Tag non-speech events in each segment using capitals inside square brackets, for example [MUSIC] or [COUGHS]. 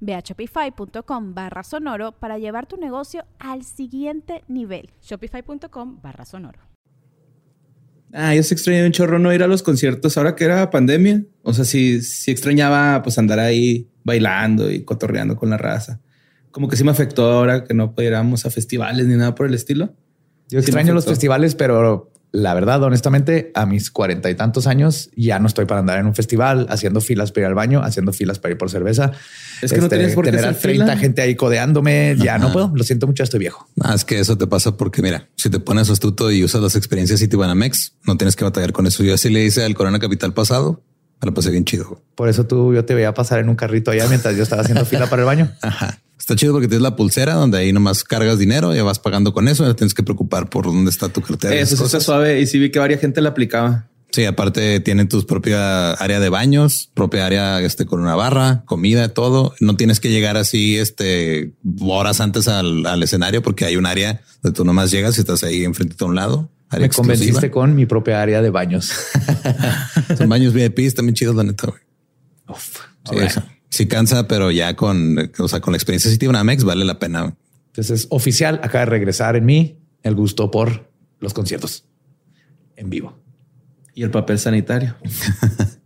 Ve a shopify.com barra sonoro para llevar tu negocio al siguiente nivel. Shopify.com barra sonoro. Ah, yo se extrañaba un chorro no ir a los conciertos ahora que era pandemia. O sea, sí, sí extrañaba pues andar ahí bailando y cotorreando con la raza. Como que sí me afectó ahora que no pudiéramos a festivales ni nada por el estilo. Yo extraño los festivales, pero la verdad, honestamente, a mis cuarenta y tantos años ya no estoy para andar en un festival haciendo filas para ir al baño, haciendo filas para ir por cerveza. Es que no tienes por qué tener a hacer 30 fila. gente ahí codeándome. Ya no puedo. Lo siento mucho, estoy viejo. Ah, es que eso te pasa porque, mira, si te pones astuto y usas las experiencias Citibanamex, no tienes que batallar con eso. Yo así le hice al Corona Capital pasado, me lo pasé bien chido. Por eso tú, yo te veía pasar en un carrito allá mientras yo estaba haciendo fila para el baño. [LAUGHS] Ajá. Está chido porque tienes la pulsera donde ahí nomás cargas dinero, ya vas pagando con eso, no tienes que preocupar por dónde está tu cartera. y Eso sí está suave y sí vi que varias gente la aplicaba. Sí, aparte tienen tu propia área de baños, propia área este con una barra, comida, todo. No tienes que llegar así este horas antes al, al escenario porque hay un área donde tú nomás llegas y estás ahí enfrente a un lado. Área Me exclusiva. convenciste con mi propia área de baños. [LAUGHS] Son baños VIP, también chidos, la neta. güey. Uf, Sí, alright. eso. Sí cansa, pero ya con, o sea, con la experiencia Citibanamex vale la pena. Entonces, oficial, acaba de regresar en mí el gusto por los conciertos en vivo. Y el papel sanitario. [LAUGHS]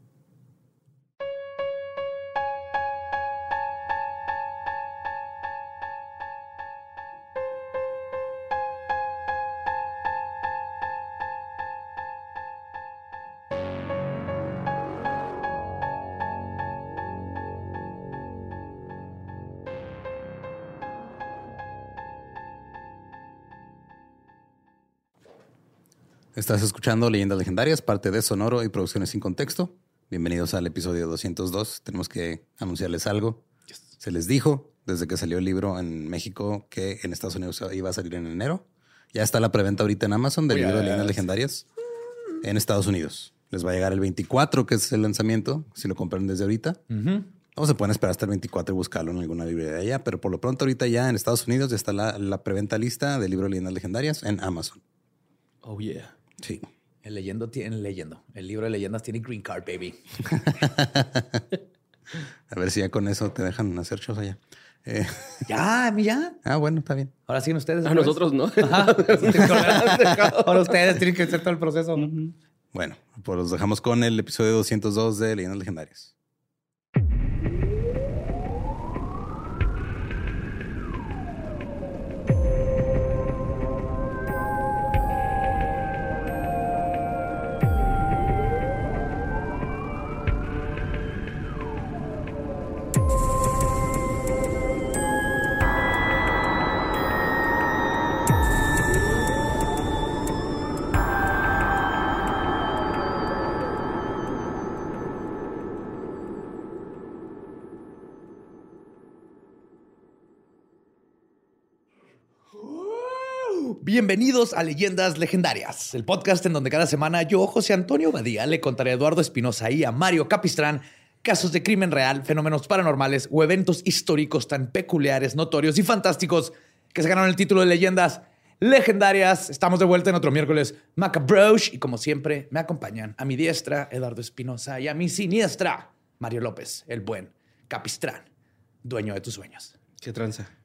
Estás escuchando Leyendas Legendarias, parte de Sonoro y Producciones sin Contexto. Bienvenidos al episodio 202. Tenemos que anunciarles algo. Se les dijo desde que salió el libro en México que en Estados Unidos iba a salir en enero. Ya está la preventa ahorita en Amazon del libro de Leyendas Legendarias en Estados Unidos. Les va a llegar el 24, que es el lanzamiento, si lo compran desde ahorita. O se pueden esperar hasta el 24 y buscarlo en alguna librería allá, pero por lo pronto ahorita ya en Estados Unidos ya está la, la preventa lista del libro de Leyendas Legendarias en Amazon. Oh, yeah. Sí. El leyendo tiene leyendo. El libro de leyendas tiene green card, baby. [LAUGHS] A ver si ya con eso te dejan hacer shows allá. Eh, [LAUGHS] Ya, a mí ya. ah, bueno, está bien. Ahora siguen ustedes. A vez. nosotros no. [LAUGHS] Ahora ustedes tienen que hacer todo el proceso. ¿no? Bueno, pues los dejamos con el episodio 202 de Leyendas Legendarias. Bienvenidos a Leyendas Legendarias, el podcast en donde cada semana yo, José Antonio Badía, le contaré a Eduardo Espinosa y a Mario Capistrán casos de crimen real, fenómenos paranormales o eventos históricos tan peculiares, notorios y fantásticos que se ganaron el título de Leyendas Legendarias. Estamos de vuelta en otro miércoles Macabrosh y como siempre me acompañan a mi diestra Eduardo Espinosa y a mi siniestra Mario López, el buen Capistrán, dueño de tus sueños. Qué tranza.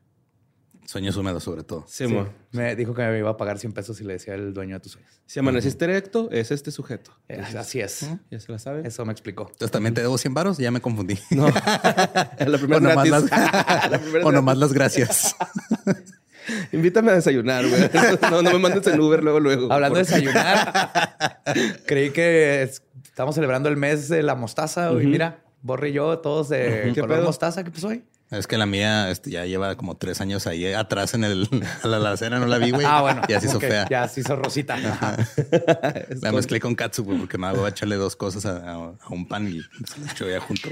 Sueños húmedos, sobre todo. Sí. Me dijo que me iba a pagar 100 pesos si le decía el dueño de tus sueños. Si amaneciste erecto, es este sujeto. Eh, Así es. Ya se la sabe. Eso me explicó. Entonces también te debo 100 varos, ya me confundí. [LAUGHS] [LAUGHS] La primera o nomás, gratis. las, [LAUGHS] La primera o nomás las gracias. Invítame a desayunar, güey. No, no me mandes en Uber luego, luego. Hablando de desayunar, creí que es- estamos celebrando el mes de la mostaza. Y mira, Borre y yo, todos de ¿Qué color pedo? mostaza. ¿Qué pasó ahí? Es que la mía este, ya lleva como tres años ahí atrás en el, [LAUGHS] a la alacena, no la vi, güey. Ah, bueno. Ya se hizo fea. Ya se hizo rosita. Ajá. [LAUGHS] La mezclé con katsu, güey, porque me hago echarle dos cosas a, a- a un pan y se lo echo ya junto.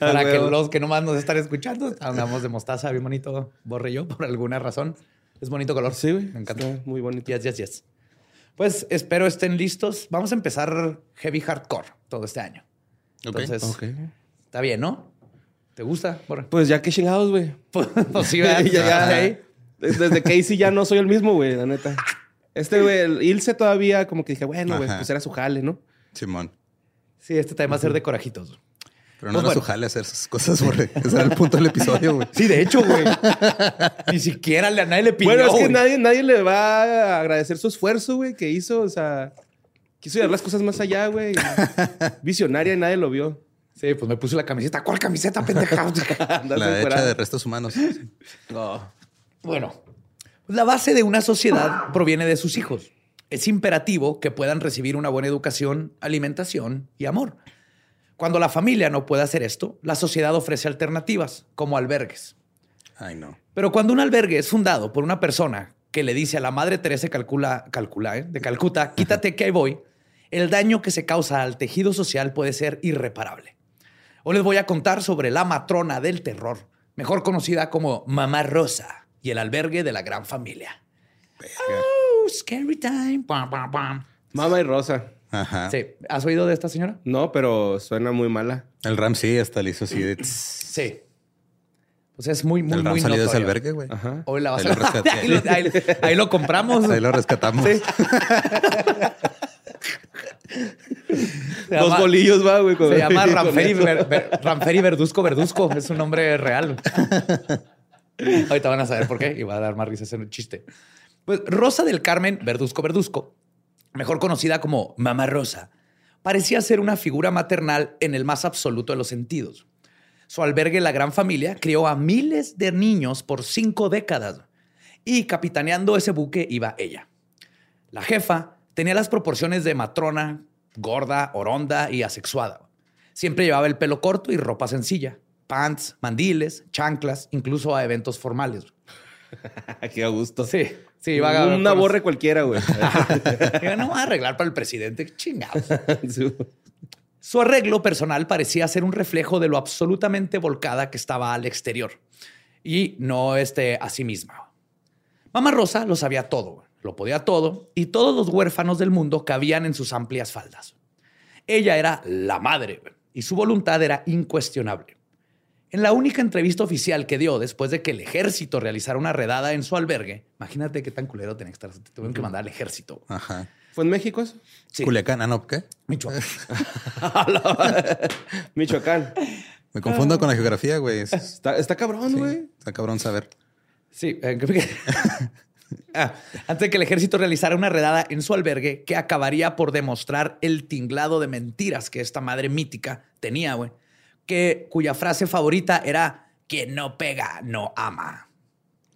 Para Ah, que los que nomás nos están escuchando, hablamos de mostaza bien bonito. Borre yo, por alguna razón. Es bonito color. Sí, güey. Me encanta. Está muy bonito. Yes, yes, yes. Pues espero estén listos. Vamos a empezar heavy hardcore todo este año. Ok. Entonces, Ok. está bien, ¿no? ¿Te gusta? Borre? Pues ya que chingados, güey. Pues, pues sí, ¿verdad? [LAUGHS] ya, ya. Sí. Desde Casey ya no soy el mismo, güey, la neta. Este, güey, el Ilse todavía como que dije, bueno, güey, pues era su jale, ¿no? Simón. Sí, este también va a ser de corajitos. Pero no Pues era su jale hacer esas cosas, borre. Ese era el punto del episodio, güey. Sí, de hecho, güey. [LAUGHS] Ni siquiera le- a nadie le pidió. bueno, es que güey. nadie, nadie le va a agradecer su esfuerzo, güey, que hizo. O sea, quiso llevar las cosas más allá, güey. [LAUGHS] Visionaria y nadie lo vio. Sí, pues me puse la camiseta. ¿Cuál camiseta, pendeja? [LAUGHS] La hecha de restos humanos. [LAUGHS] Bueno, pues la base de una sociedad proviene de sus hijos. Es imperativo que puedan recibir una buena educación, alimentación y amor. Cuando la familia no puede hacer esto, la sociedad ofrece alternativas, como albergues. Ay, no. Pero cuando un albergue es fundado por una persona que le dice a la madre Teresa calcula, calcula, ¿eh? de Calcuta, quítate que ahí voy, el daño que se causa al tejido social puede ser irreparable. Hoy les voy a contar sobre la matrona del terror, mejor conocida como Mamá Rosa y el albergue de la gran familia. Oh, scary time. Pam, pam, pam. Mama y Rosa. Ajá. Sí, ¿has oído de esta señora? No, pero suena muy mala. El Ram sí, hasta le hizo así de... Sí. Pues es muy, muy, el Ram muy salió de ese albergue, güey. Ajá. Hoy la vas Ahí a [LAUGHS] lo ahí, lo, ahí- ahí lo compramos. Ahí lo rescatamos. Sí. [LAUGHS] Dos llama- bolillos, va, güey. Se llama Ramferi. Ver- Ver- Verduzco Verduzco. Es un nombre real. Ahorita van a saber por qué y va a dar más risa ese chiste. Pues Rosa del Carmen Verduzco Verduzco, mejor conocida como Mamá Rosa, parecía ser una figura maternal en el más absoluto de los sentidos. Su albergue La Gran Familia crió a miles de niños por cinco décadas y capitaneando ese buque iba ella. La jefa tenía las proporciones de matrona, gorda, oronda y asexuada. Siempre llevaba el pelo corto y ropa sencilla, pants, mandiles, chanclas, incluso a eventos formales. [LAUGHS] Qué a gusto. Sí, sí, iba a Una borre cualquiera, güey. [LAUGHS] No va a arreglar para el presidente, chingados. [LAUGHS] Su arreglo personal parecía ser un reflejo de lo absolutamente volcada que estaba al exterior y no este, a sí misma. Mamá Rosa lo sabía todo, lo podía todo y todos los huérfanos del mundo cabían en sus amplias faldas. Ella era la madre y su voluntad era incuestionable. En la única entrevista oficial que dio después de que el ejército realizara una redada en su albergue, imagínate qué tan culero tenía que estar. Te tuvieron que mandar al ejército. Ajá. ¿Fue en México eso? Sí. Culiacán, ah, no, ¿qué? Michoacán. [LAUGHS] [LAUGHS] Michoacán. Me confundo con la geografía, güey. Es- Está, está cabrón, güey. Está cabrón saber. Sí, eh, [LAUGHS] Ah, antes de que el ejército realizara una redada en su albergue que acabaría por demostrar el tinglado de mentiras que esta madre mítica tenía, güey. Que cuya frase favorita era quien no pega no ama.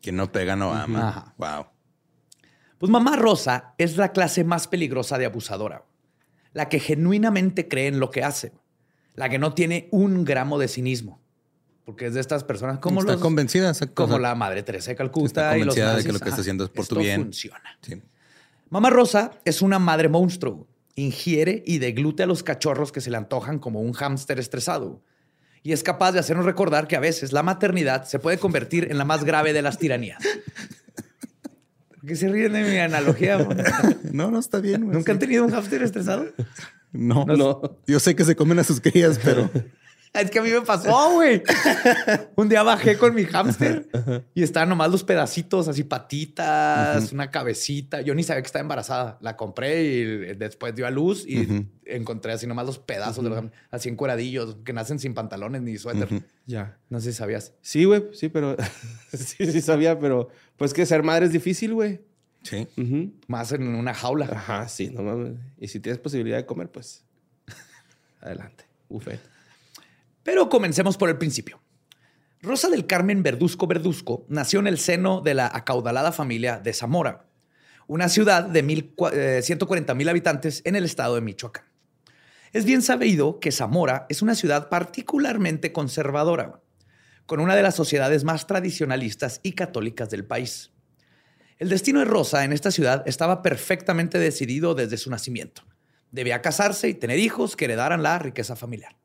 Quien no pega no ama. Ajá. Wow. Pues mamá Rosa es la clase más peligrosa de abusadora. La que genuinamente cree en lo que hace. La que no tiene un gramo de cinismo. Porque es de estas personas como está los- convencida, como la madre Teresa de Calcuta está y los convencida de que lo que está haciendo es por tu bien. funciona. Sí. Mamá Rosa es una madre monstruo. Ingiere y deglute a los cachorros que se le antojan como un hámster estresado. Y es capaz de hacernos recordar que a veces la maternidad se puede convertir en la más grave de las tiranías. ¿Por qué se ríen de mi analogía? [LAUGHS] No, no está bien. ¿Nunca han tenido un hámster estresado? No, No. Yo sé que se comen a sus crías, pero Es que a mí me pasó, güey. [LAUGHS] Un día bajé con mi hámster [LAUGHS] y estaban nomás los pedacitos, así patitas, una cabecita. Yo ni sabía que estaba embarazada. La compré y después dio a luz y encontré así nomás los pedazos de los hámster, así encueradillos que nacen sin pantalones ni suéter. Ya. No sé si sabías. Sí, güey, sí, pero [LAUGHS] sí, sí sabía, pero pues que ser madre es difícil, güey. sí. Más en una jaula. Ajá, sí, no mames. Y si tienes posibilidad de comer, pues adelante. Buffet. Pero comencemos por el principio. Rosa del Carmen Verduzco Verduzco nació en el seno de la acaudalada familia de Zamora, una ciudad de mil cua- eh, 140 mil habitantes en el estado de Michoacán. Es bien sabido que Zamora es una ciudad particularmente conservadora, con una de las sociedades más tradicionalistas y católicas del país. El destino de Rosa en esta ciudad estaba perfectamente decidido desde su nacimiento. Debía casarse y tener hijos que heredaran la riqueza familiar.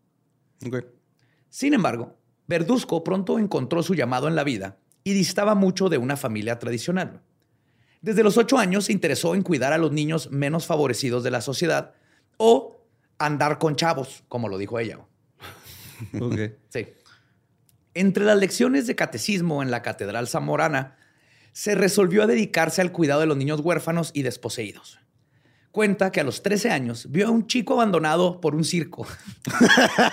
Sin embargo, Verduzco pronto encontró su llamado en la vida y distaba mucho de una familia tradicional. Desde los ocho años se interesó en cuidar a los niños menos favorecidos de la sociedad o andar con chavos, como lo dijo ella. [LAUGHS] Sí. Entre las lecciones de catecismo en la Catedral Zamorana, se resolvió a dedicarse al cuidado de los niños huérfanos y desposeídos. Cuenta que a los 13 años vio a un chico abandonado por un circo. [LAUGHS]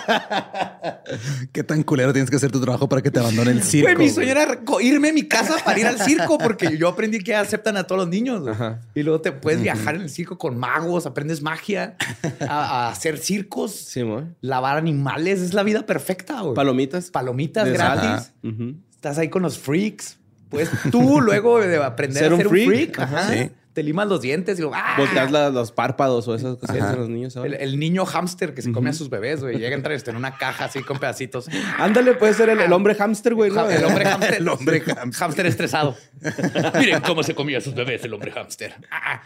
¿Qué tan culero tienes que hacer tu trabajo para que te abandone el circo? Güey, mi güey? sueño era irme a mi casa para ir al circo, porque yo aprendí que aceptan a todos los niños. Ajá. Y luego te puedes viajar en el circo con magos, aprendes magia, a, a hacer circos, Sí, lavar animales. Es la vida perfecta. güey. Palomitas. Palomitas De gratis. Ujú. Estás ahí con los freaks. Pues tú luego de aprender Ser a ser un freak. freak, Ajá. ajá, Sí. Te limas los dientes y luego, ¡ah! Volteas la- los párpados o esas cosas hacen los niños ahora. el, el niño hámster que se come a sus bebés, güey. Llega a entrar en una caja así con pedacitos. Ándale, puede ser el, el hombre hámster, güey, ¿no? El hombre [LAUGHS] hámster. El hombre hámster. estresado. [LAUGHS] Miren cómo se comía a sus bebés el hombre hámster. Ah,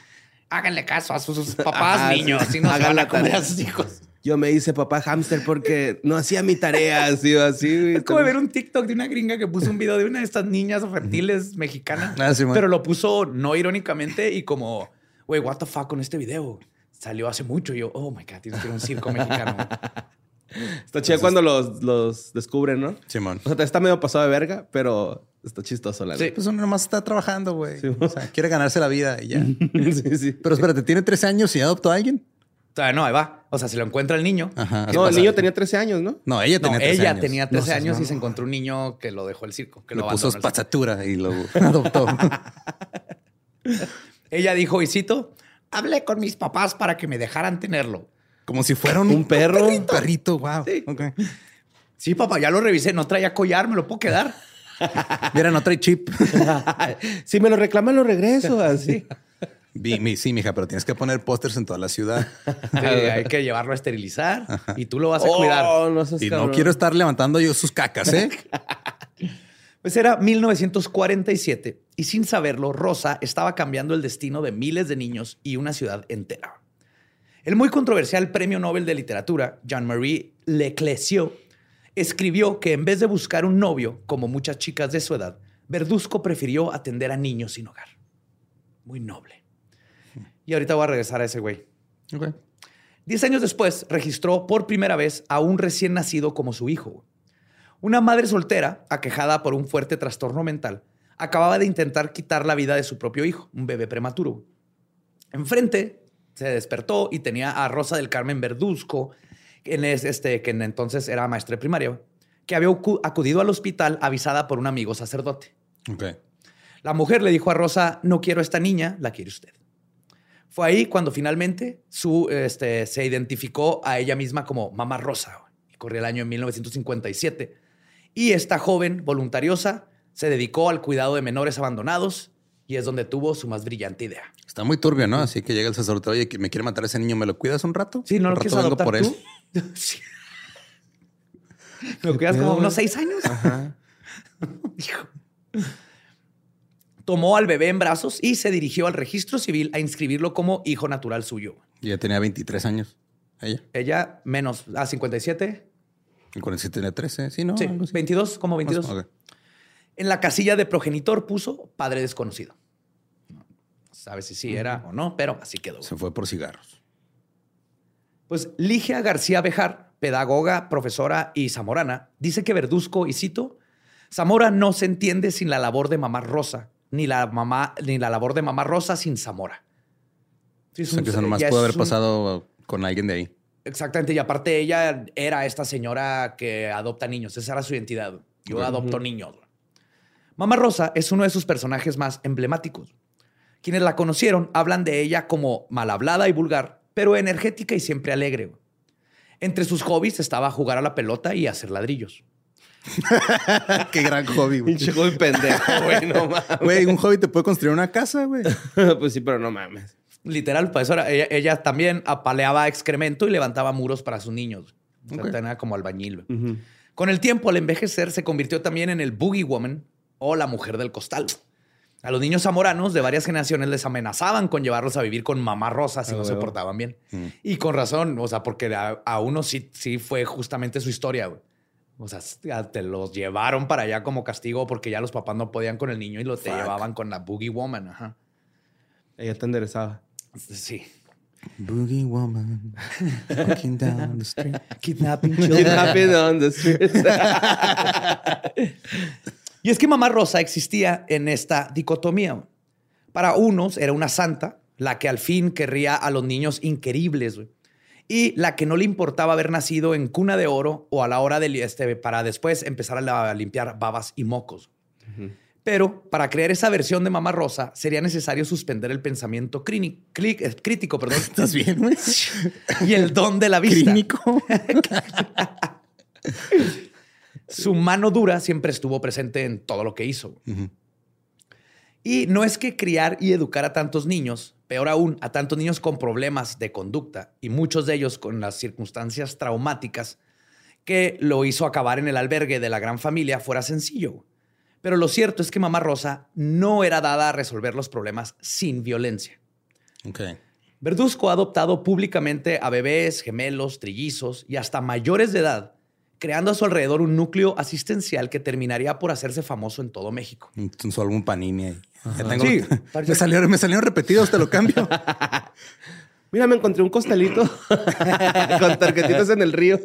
háganle caso a sus, sus papás, Ajá, niños. sí. Así no se Hagan van la a comer tarea. a sus hijos. Yo me hice papá hámster porque no hacía mi tarea, así o así. Es como ver un TikTok de una gringa que puso un video de una de estas niñas reptiles mexicanas. Ah, sí, pero lo puso no irónicamente y como, güey, what the fuck con este video. Salió hace mucho. Y yo, oh my God, tienes que ir a un circo mexicano. Está chido cuando los, los descubren, ¿no? Simón. O sea, está medio pasado de verga, pero está chistoso, la Sí. Pues uno nomás está trabajando, güey. Sí. O sea, quiere ganarse la vida y ya. [LAUGHS] sí, sí. Pero espérate, ¿tiene 13 años y adoptó a alguien? O sea, no, ahí va. O sea, se lo encuentra el niño. Ajá. No, el niño tenía 13 años, ¿no? No, ella No, tenía 13 ella años. tenía 13 No seas años y se encontró un niño que lo dejó el circo. Que Le lo puso espazatura y lo [LAUGHS] [LAUGHS] adoptó. [LAUGHS] Ella dijo, y cito, hablé con mis papás para que me dejaran tenerlo. Como si fuera un, Un perro. Un perrito, wow. Sí. Ok. Sí, papá, ya lo revisé, no traía collar, me lo puedo quedar. Mira, no trae chip. si me lo reclaman, lo regreso, así. Vi- mi- sí, mija, pero tienes que poner pósters en toda la ciudad. [LAUGHS] Sí, hay que llevarlo a esterilizar y tú lo vas a Oh, cuidar. no seas Y no cabrón. quiero estar levantando yo sus cacas, ¿eh? [LAUGHS] Pues era 1947 y sin saberlo, Rosa estaba cambiando el destino de miles de niños y una ciudad entera. El muy controversial premio Nobel de Literatura, Jean-Marie Leclésio, escribió que en vez de buscar un novio, como muchas chicas de su edad, Verduzco prefirió atender a niños sin hogar. Muy noble. Y ahorita voy a regresar a ese güey. Ok. Diez años después, registró por primera vez a un recién nacido como su hijo. Una madre soltera, aquejada por un fuerte trastorno mental, acababa de intentar quitar la vida de su propio hijo, un bebé prematuro. Enfrente se despertó y tenía a Rosa del Carmen Verduzco, quien, es este, que entonces era maestra de primaria, que había acu- acudido al hospital avisada por un amigo sacerdote. La mujer le dijo a Rosa, no quiero a esta niña, la quiere usted. Fue ahí cuando finalmente su, este, se identificó a ella misma como Mamá Rosa. Y corría el año en 1957. Y esta joven voluntariosa se dedicó al cuidado de menores abandonados y es donde tuvo su más brillante idea. Está muy turbio, ¿no? Así que llega el sacerdote, oye, me quiere matar a ese niño, ¿me lo cuidas un rato? Sí, ¿no lo quieres adoptar por tú? [LAUGHS] Sí. ¿Me lo cuidas como unos seis años? [LAUGHS] Hijo. Tomó al bebé en brazos y se dirigió al registro civil a inscribirlo como hijo natural suyo. Y ya tenía 23 años. Ella. Ella menos a 57. El 47 tenía 13. Sí, ¿no? sí, Algo así. 22, como 22. Más- ok. En la casilla de progenitor puso padre desconocido. No sabe si sí era o no, pero así quedó. Se fue por cigarros. Pues Ligia García Bejar, pedagoga, profesora y zamorana, dice que Verduzco, y cito, Zamora no se entiende sin la labor de mamá Rosa, ni la, mamá, ni la labor de mamá Rosa sin Zamora. Sí, es O sea, un- que eso nomás es haber un- pasado con alguien de ahí. Exactamente, y aparte ella era esta señora que adopta niños, esa era su identidad. Yo adopto niños. Mamá Rosa es uno de sus personajes más emblemáticos. Quienes la conocieron hablan de ella como mal hablada y vulgar, pero energética y siempre alegre. Entre sus hobbies estaba jugar a la pelota y hacer ladrillos. [LAUGHS] Qué gran hobby, güey. Pinche joven pendejo, güey, no [LAUGHS] mames. Güey, un hobby te puede construir una casa, güey. [LAUGHS] pues sí, pero no mames. Literal, pues eso era. Ella, ella también apaleaba excremento y levantaba muros para sus niños. O sea, tenía como albañil. güey. Con el tiempo, al envejecer, se convirtió también en el Boogie Woman o la mujer del costal. A los niños zamoranos de varias generaciones les amenazaban con llevarlos a vivir con mamá rosa si Ah, no se portaban bien. Y con razón, o sea, porque a, a uno sí, sí fue justamente su historia. güey. O sea, a- te los llevaron para allá como castigo porque ya los papás no podían con el niño y lo te llevaban con la Boogie Woman. Ajá. Ella te enderezaba. Sí. Boogie woman, walking down the street. [LAUGHS] Kidnapping [LAUGHS] Kidnapping on the streets. [LAUGHS] Y es que Mamá Rosa existía en esta dicotomía. Para unos era una santa, la que al fin querría a los niños inqueribles, güey. Y la que no le importaba haber nacido en cuna de oro o a la hora del este, para después empezar a, limpiar babas y mocos. Pero para crear esa versión de Mamá Rosa sería necesario suspender el pensamiento crini- cli- eh, crítico perdón, [LAUGHS] ¿Estás bien, y el don de la vista. [LAUGHS] Su mano dura siempre estuvo presente en todo lo que hizo. Y no es que criar y educar a tantos niños, peor aún, a tantos niños con problemas de conducta y muchos de ellos con las circunstancias traumáticas que lo hizo acabar en el albergue de la gran familia fuera sencillo. Pero lo cierto es que Mamá Rosa no era dada a resolver los problemas sin violencia. Ok. Verduzco ha adoptado públicamente a bebés, gemelos, trillizos y hasta mayores de edad, creando a su alrededor un núcleo asistencial que terminaría por hacerse famoso en todo México. Solo un panini. Ya tengo- Sí. [LAUGHS] me, salieron, me salieron repetidos, te lo cambio. [LAUGHS] Mira, me encontré un costalito [LAUGHS] con tarjetitas en el río.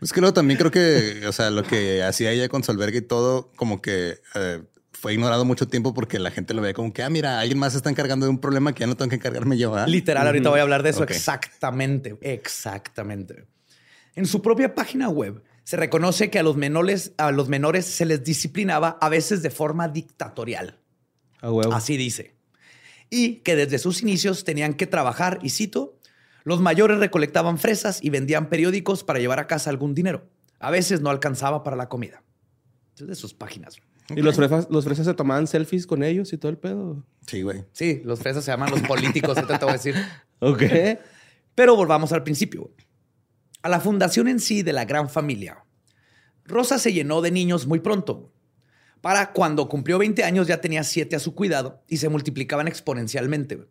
Es que luego también creo que, o sea, lo que hacía ella con su albergue y todo, como que eh, fue ignorado mucho tiempo porque la gente lo veía como que, ah, mira, alguien más se está encargando de un problema que ya no tengo que encargarme yo. ¿ah? Literal, ahorita voy a hablar de eso exactamente, exactamente. En su propia página web se reconoce que a los menores, a los menores se les disciplinaba a veces de forma dictatorial. Así dice. Y que desde sus inicios tenían que trabajar, y cito, los mayores recolectaban fresas y vendían periódicos para llevar a casa algún dinero. A veces no alcanzaba para la comida. Es de sus páginas. Y los fresas, los fresas se tomaban selfies con ellos y todo el pedo. Sí, güey. Sí, los fresas se llaman los políticos, te voy a decir. [LAUGHS] Ok. Pero volvamos al principio. A la fundación en sí de la gran familia. Rosa se llenó de niños muy pronto. Para cuando cumplió 20 años ya tenía 7 a su cuidado y se multiplicaban exponencialmente.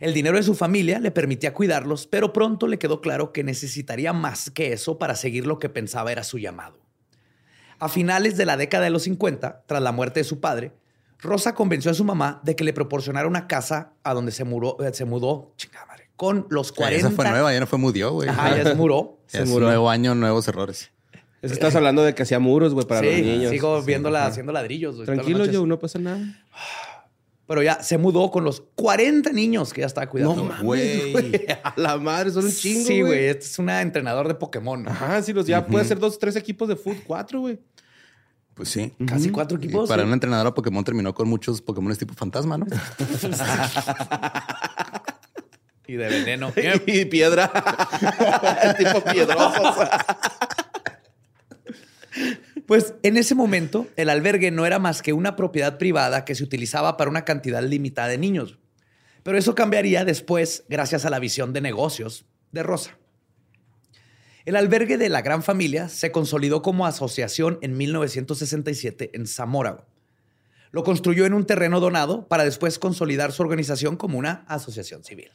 El dinero de su familia le permitía cuidarlos, pero pronto le quedó claro que necesitaría más que eso para seguir lo que pensaba era su llamado. A finales de la década de los 50, tras la muerte de su padre, Rosa convenció a su mamá de que le proporcionara una casa a donde se, eh, se mudó, chingada madre, con los O sea, 40. Esa fue nueva, ya no fue mudió, güey. Ajá, ya se muró. [LAUGHS] Ya Se es muró. nuevo año, nuevos errores. Es que estás hablando de que hacía muros, güey, para sí, los niños. sigo Sí, viéndola ajá. haciendo ladrillos. güey, Tranquilo, yo, no pasa nada. Pero ya se mudó con los 40 niños que ya estaba cuidando. mames, güey. [LAUGHS] A la madre, son un chingo, Sí, güey. Este es una entrenador de Pokémon. Ajá, sí, los ya puede ser dos, tres equipos de fútbol, cuatro, güey. Pues sí. Casi cuatro Y equipos. para sí. una entrenadora Pokémon terminó con muchos Pokémon tipo fantasma, ¿no? [LAUGHS] Y de veneno. [LAUGHS] y piedra. [LAUGHS] tipo piedrosos. Pues en ese momento, el albergue no era más que una propiedad privada que se utilizaba para una cantidad limitada de niños. Pero eso cambiaría después gracias a la visión de negocios de Rosa. El albergue de la gran familia se consolidó como asociación en 1967 en Zamora. Lo construyó en un terreno donado para después consolidar su organización como una asociación civil.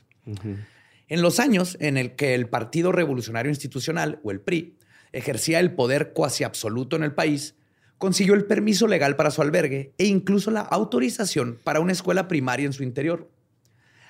En los años en el que el Partido Revolucionario Institucional, o el PRI, ejercía el poder cuasi absoluto en el país, consiguió el permiso legal para su albergue e incluso la autorización para una escuela primaria en su interior.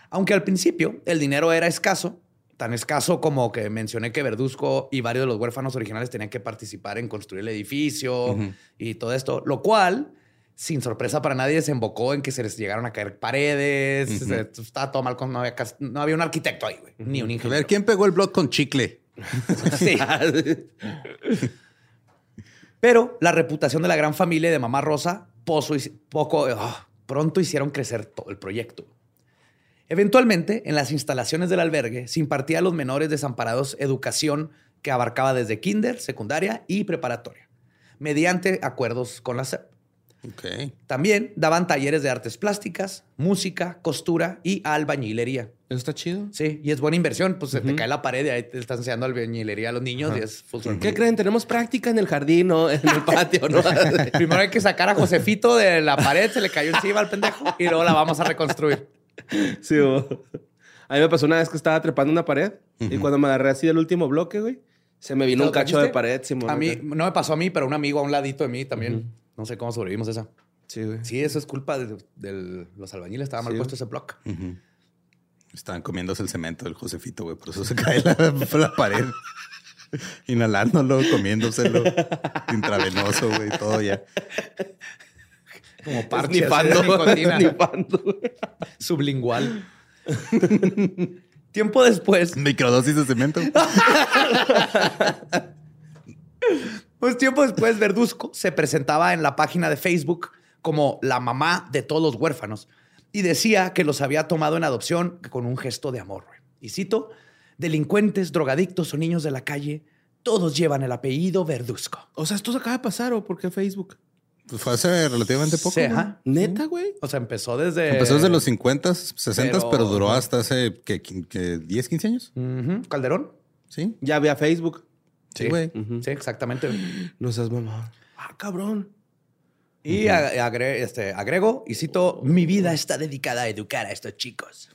Aunque al principio el dinero era escaso, tan escaso como que mencioné que Verduzco y varios de los huérfanos originales tenían que participar en construir el edificio y todo esto, lo cual, sin sorpresa para nadie, desembocó en que se les llegaron a caer paredes, se- estaba todo mal, con- no había, no había un arquitecto ahí, güey, ni un A ingeniero. ver, ¿quién pegó el blog con chicle? [LAUGHS] Sí. Pero la reputación de la gran familia de Mamá Rosa pozo y- poco, ah, pronto hicieron crecer todo el proyecto. Eventualmente, en las instalaciones del albergue se impartía a los menores desamparados educación que abarcaba desde kinder, secundaria y preparatoria, mediante acuerdos con la SEP. Ok. También daban talleres de artes plásticas, música, costura y albañilería. Eso está chido. Sí, y es buena inversión, pues se te cae la pared y ahí te están enseñando albañilería a los niños y es full. ¿Qué creen? Tenemos práctica en el jardín, ¿no? En el patio, ¿no? [LAUGHS] Primero hay que sacar a Josefito de la pared, se le cayó encima al pendejo y luego la vamos a reconstruir. sí, bo. A mí me pasó una vez que estaba trepando una pared y cuando me agarré así del último bloque, güey, se me vino ¿Te un cacho de pared. Simón, A mí, no me pasó a mí, pero un amigo a un ladito de mí también. No sé cómo sobrevivimos esa. Sí, güey. Sí, eso es culpa de, de los albañiles. Estaba mal Sí. puesto ese bloque. Estaban comiéndose el cemento del Josefito, güey. Por eso se [LAUGHS] cae la, la pared. [LAUGHS] Inhalándolo, comiéndoselo. [LAUGHS] Intravenoso, güey. Todo ya. Como Parche, nipando, güey. sublingual. Tiempo después, Microdosis de cemento. Pues tiempo después, Verduzco se presentaba en la página de Facebook como la mamá de todos los huérfanos y decía que los había tomado en adopción con un gesto de amor. güey. Y cito, delincuentes, drogadictos o niños de la calle, todos llevan el apellido Verduzco. O sea, ¿esto se acaba de pasar o por qué Facebook? Pues fue hace relativamente poco. Sí, güey. ajá. ¿Neta, güey? O sea, empezó desde... Empezó desde los 50, 60, pero, pero- duró hasta hace ¿qué, qué, 10, 15 años. Calderón. Sí. Ya había Facebook. Sí, güey. Sí, exactamente. No seas mamá. Ah, cabrón. Y agre- este, agrego y cito, mi vida está dedicada a educar a estos chicos.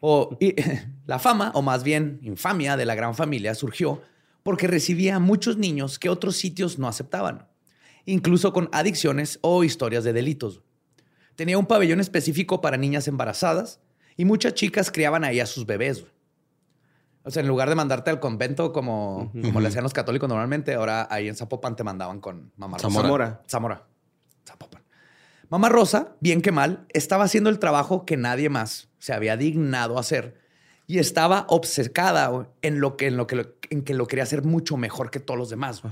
O, y, [LAUGHS] la fama, o más bien infamia de la gran familia surgió porque recibía a muchos niños que otros sitios no aceptaban, incluso con adicciones o historias de delitos. Tenía un pabellón específico para niñas embarazadas y muchas chicas criaban ahí a sus bebés. O sea, en lugar de mandarte al convento como, como le hacían los católicos normalmente, ahora ahí en Zapopan te mandaban con mamá Rosa. Zamora. Zamora. Zapopan. Mamá Rosa, bien que mal, estaba haciendo el trabajo que nadie más se había dignado a hacer y estaba obcecada en lo que, en lo que, lo- en que lo quería hacer mucho mejor que todos los demás.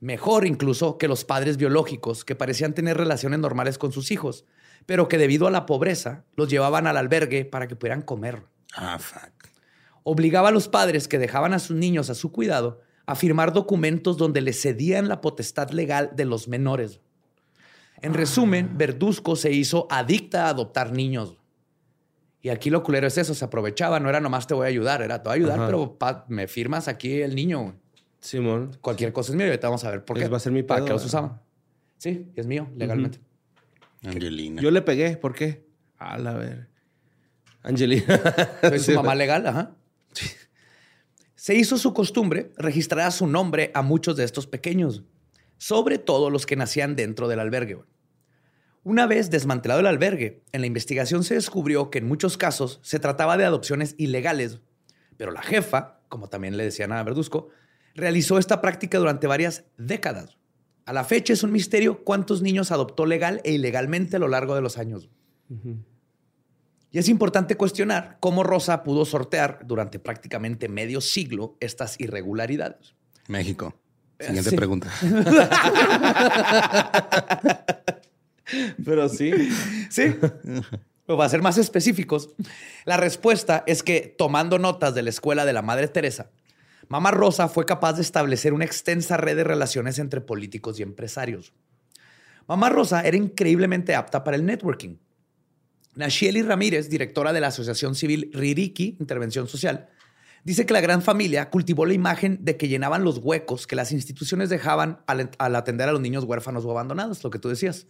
Mejor incluso que los padres biológicos que parecían tener relaciones normales con sus hijos, pero que debido a la pobreza los llevaban al albergue para que pudieran comer. Ah, fuck. Obligaba a los padres que dejaban a sus niños a su cuidado a firmar documentos donde les cedían la potestad legal de los menores. En resumen, Verduzco se hizo adicta a adoptar niños. Y aquí lo culero es eso, se aprovechaba, no era nomás te voy a ayudar, era te voy a ayudar, Ajá. pero pa- me firmas aquí el niño. Simón. Cualquier cosa es mío y ahorita vamos a ver por qué. va a ser mi ¿Para pedo, qué los usaban? Sí, es mío, legalmente. Angelina. Yo le pegué. ¿Por qué? A la ver. Angelina. [LAUGHS] Soy su Sí, mamá legal, ajá. Se hizo su costumbre registrar a su nombre a muchos de estos pequeños, sobre todo los que nacían dentro del albergue. Una vez desmantelado el albergue, en la investigación se descubrió que en muchos casos se trataba de adopciones ilegales, pero la jefa, como también le decían a Verduzco, realizó esta práctica durante varias décadas. A la fecha es un misterio cuántos niños adoptó legal e ilegalmente a lo largo de los años. Y es importante cuestionar cómo Rosa pudo sortear durante prácticamente medio siglo estas irregularidades. México. Siguiente sí. pregunta. [LAUGHS] Pero sí. Sí. Pero para ser más específicos, la respuesta es que tomando notas de la escuela de la Madre Teresa, Mamá Rosa fue capaz de establecer una extensa red de relaciones entre políticos y empresarios. Mamá Rosa era increíblemente apta para el networking. Nashieli Ramírez, directora de la Asociación Civil Ririki, Intervención Social, dice que la gran familia cultivó la imagen de que llenaban los huecos que las instituciones dejaban al, al atender a los niños huérfanos o abandonados, lo que tú decías.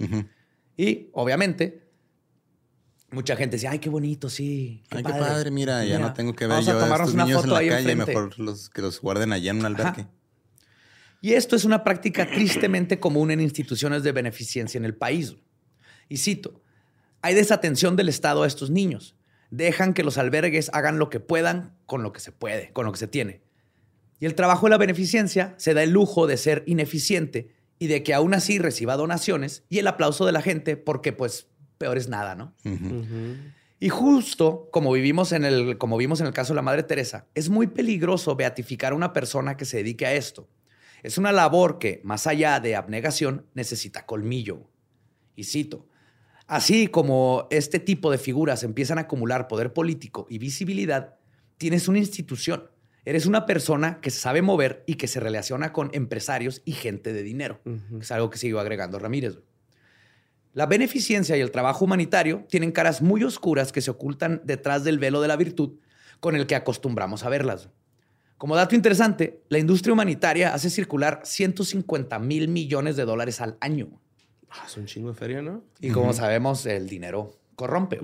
Y obviamente, mucha gente decía, ay, qué bonito, sí. Ay, qué padre, mira, ya no tengo que ver vamos yo a tomarnos estos una niños en la calle, enfrente. mejor los, que los guarden allá en un albergue. Y esto es una práctica tristemente común en instituciones de beneficencia en el país. Y cito, hay desatención del Estado a estos niños. Dejan que los albergues hagan lo que puedan con lo que se puede, con lo que se tiene. Y el trabajo de la beneficencia se da el lujo de ser ineficiente y de que aún así reciba donaciones y el aplauso de la gente porque pues peor es nada, ¿no? Y justo como vivimos en el, como vimos en el caso de la Madre Teresa, es muy peligroso beatificar a una persona que se dedique a esto. Es una labor que, más allá de abnegación, necesita colmillo. Y cito, así como este tipo de figuras empiezan a acumular poder político y visibilidad, tienes una institución Eres una persona que sabe mover y que se relaciona con empresarios y gente de dinero. Es algo que siguió agregando Ramírez. La beneficencia y el trabajo humanitario tienen caras muy oscuras que se ocultan detrás del velo de la virtud con el que acostumbramos a verlas. Como dato interesante, la industria humanitaria hace circular 150 mil millones de dólares al año. Ah, es un chingo de feria, ¿no? Y como sabemos, el dinero corrompe.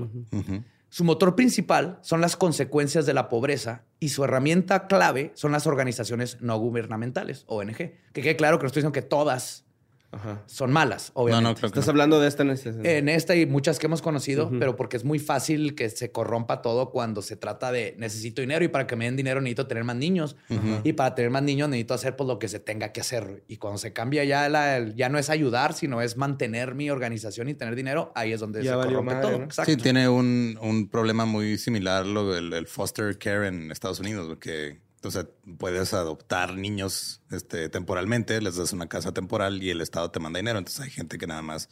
Su motor principal son las consecuencias de la pobreza y su herramienta clave son las organizaciones no gubernamentales, ONG. Que quede claro que no estoy diciendo que todas Ajá. son malas, No, obviamente. no, creo que Estás no. hablando de esta en este. En esta y muchas que hemos conocido, pero porque es muy fácil que se corrompa todo cuando se trata de necesito dinero y para que me den dinero necesito tener más niños y para tener más niños necesito hacer pues lo que se tenga que hacer. Y cuando se cambia ya la, el- ya no es ayudar, sino es mantener mi organización y tener dinero, ahí es donde Ya se corrompe madre, todo. ¿no? Exacto. Sí, tiene un, un problema muy similar lo del el foster care en Estados Unidos, güey, que o sea, puedes adoptar niños este, temporalmente, les das una casa temporal y el Estado te manda dinero. Entonces hay gente que nada más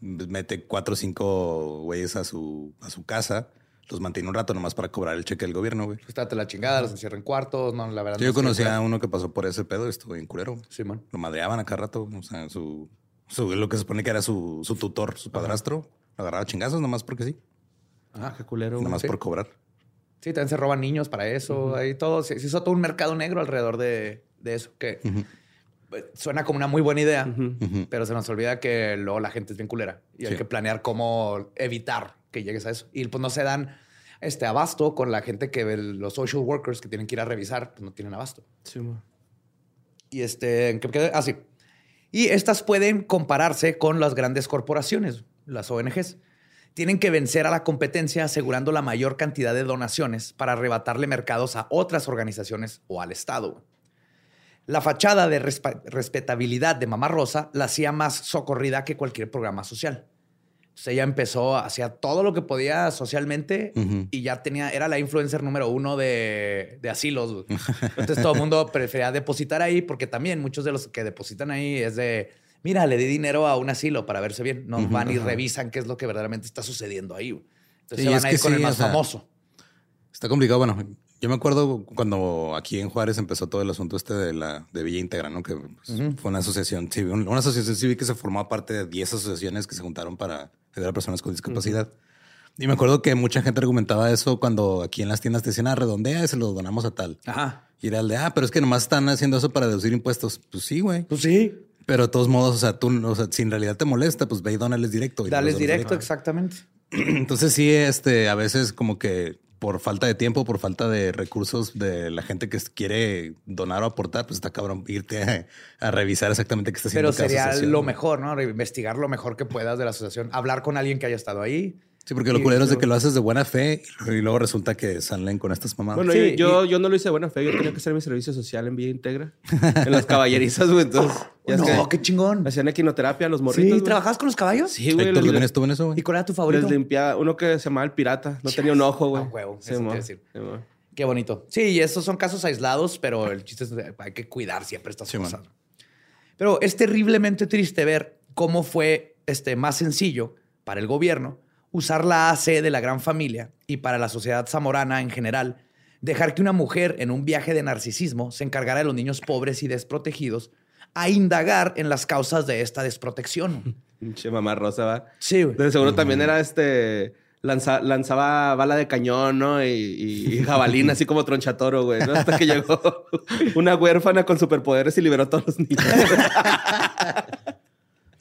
mete cuatro o cinco güeyes a su, a su casa, los mantiene un rato nomás para cobrar el cheque del gobierno, güey. Estate la chingada, los encierran en cuartos, no, la verdad. Sí, no yo sé, conocí pero- a uno que pasó por ese pedo y estuvo bien culero. Simón. Lo madreaban a cada rato, o sea, su, su- lo que se supone que era su, su tutor, su padrastro, lo agarraba chingazos nomás porque sí, Ah, qué culero. nomás sí. por cobrar. Sí, también se roban niños para eso. Ahí todo. Se, se hizo todo un mercado negro alrededor de, de eso, que suena como una muy buena idea, pero se nos olvida que luego la gente es bien culera y hay que planear cómo evitar que llegues a eso. Y pues no se dan este abasto con la gente que los social workers que tienen que ir a revisar, pues no tienen abasto. Sí. Y este, ¿en qué me quedé? Ah, sí. Y estas pueden compararse con las grandes corporaciones, las ONGs. Tienen que vencer a la competencia asegurando la mayor cantidad de donaciones para arrebatarle mercados a otras organizaciones o al Estado. La fachada de respetabilidad de Mamá Rosa la hacía más socorrida que cualquier programa social. Entonces ella empezó, hacía todo lo que podía socialmente y ya tenía, era la influencer número uno de, de asilos. Entonces todo el mundo prefería depositar ahí porque también muchos de los que depositan ahí es de, mira, le di dinero a un asilo para verse bien. No van y revisan qué es lo que verdaderamente está sucediendo ahí. güey. Entonces Sí, se van a ir con sí, el más o sea, famoso. Está complicado. Bueno, yo me acuerdo cuando aquí en Juárez empezó todo el asunto este de la de Villa Integra, ¿no? Que pues, fue una asociación civil, una asociación civil que se formó aparte de 10 asociaciones que se juntaron para ayudar a personas con discapacidad. Y me acuerdo que mucha gente argumentaba eso cuando aquí en las tiendas te decían, ah, redondea y se lo donamos a tal. Ajá. Y era el de, ah, pero es que nomás están haciendo eso para deducir impuestos. Pues sí, güey. Pues sí. Pero de todos modos, o sea, tú, o sea, si en realidad te molesta, pues ve y dónales directo. y Dales directo, exactamente. [CLEARS THROAT] entonces sí, este, a veces como que por falta de tiempo, por falta de recursos de la gente que quiere donar o aportar, pues está cabrón irte a, a revisar exactamente qué está haciendo. Pero sería lo mejor, ¿no? Investigar lo mejor que puedas de la asociación. Hablar con alguien que haya estado ahí. Sí, porque lo culero es de que lo haces de buena fe y luego resulta que salen con estas mamadas. Bueno, Sí, yo, yo, yo no lo hice de buena fe. Yo tenía que hacer mi servicio social en Vía Integra. [LAUGHS] En las caballerizas, güey. Entonces, [LAUGHS] ya no, que qué chingón. hacían equinoterapia a los morritos. Sí. ¿trabajabas con los caballos? Sí, güey. Héctor les- también estuvo en eso, ¿Y güey. cuál era tu favorito? Les limpiaba uno que se llamaba el pirata. No tenía un ojo, güey. Ah, huevo, Sí, eso decir. Sí. Qué bonito. Sí, y estos son casos aislados, pero el chiste es que hay que cuidar siempre estas Sí, cosas. man. Pero es terriblemente triste ver cómo fue este, más sencillo para el gobierno usar la AC de la gran familia y para la sociedad zamorana en general, dejar que una mujer en un viaje de narcisismo se encargara de los niños pobres y desprotegidos a indagar en las causas de esta desprotección. [LAUGHS] Pinche mamá rosa, va. Sí, güey. De seguro también era este. lanza- lanzaba bala de cañón, ¿no? Y, y, y jabalina, así como tronchatoro, güey, ¿no? Hasta que llegó [LAUGHS] una huérfana con superpoderes y liberó a todos los niños. [LAUGHS]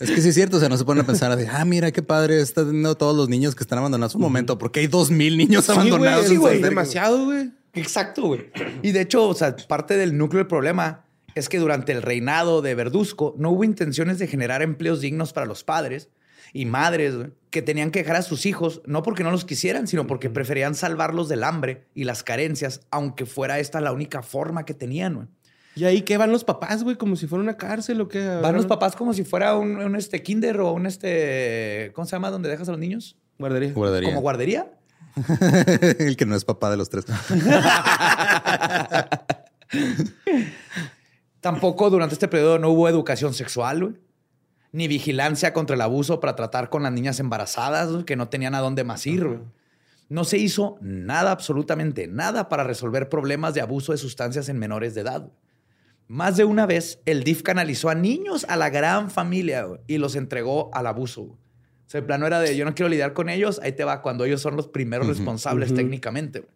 Es que sí es cierto, o sea, no se ponen a pensar de, ah, mira qué padre, está teniendo todos los niños que están abandonados. Un momento, porque hay dos mil niños abandonados. Sí, güey. demasiado, güey. Exacto, güey. Y de hecho, o sea, parte del núcleo del problema es que durante el reinado de Verduzco no hubo intenciones de generar empleos dignos para los padres y madres que tenían que dejar a sus hijos, no porque no los quisieran, sino porque preferían salvarlos del hambre y las carencias, aunque fuera esta la única forma que tenían. güey. ¿Y ahí qué van los papás, güey? Como si fuera una cárcel o qué. Van los papás como si fuera un, un, este kinder o un este, ¿cómo se llama? Donde dejas a los niños. Guardería. Guardería. Como guardería. [LAUGHS] El que no es papá de los tres. [LAUGHS] Tampoco durante este periodo no hubo educación sexual, güey, ni vigilancia contra el abuso para tratar con las niñas embarazadas, güey, que no tenían a dónde más ir. güey. No se hizo nada, absolutamente nada, para resolver problemas de abuso de sustancias en menores de edad. Más de una vez, el DIF canalizó a niños a la gran familia güey, y los entregó al abuso. güey. O sea, el plano era de yo no quiero lidiar con ellos, ahí te va, cuando ellos son los primeros responsables técnicamente. güey.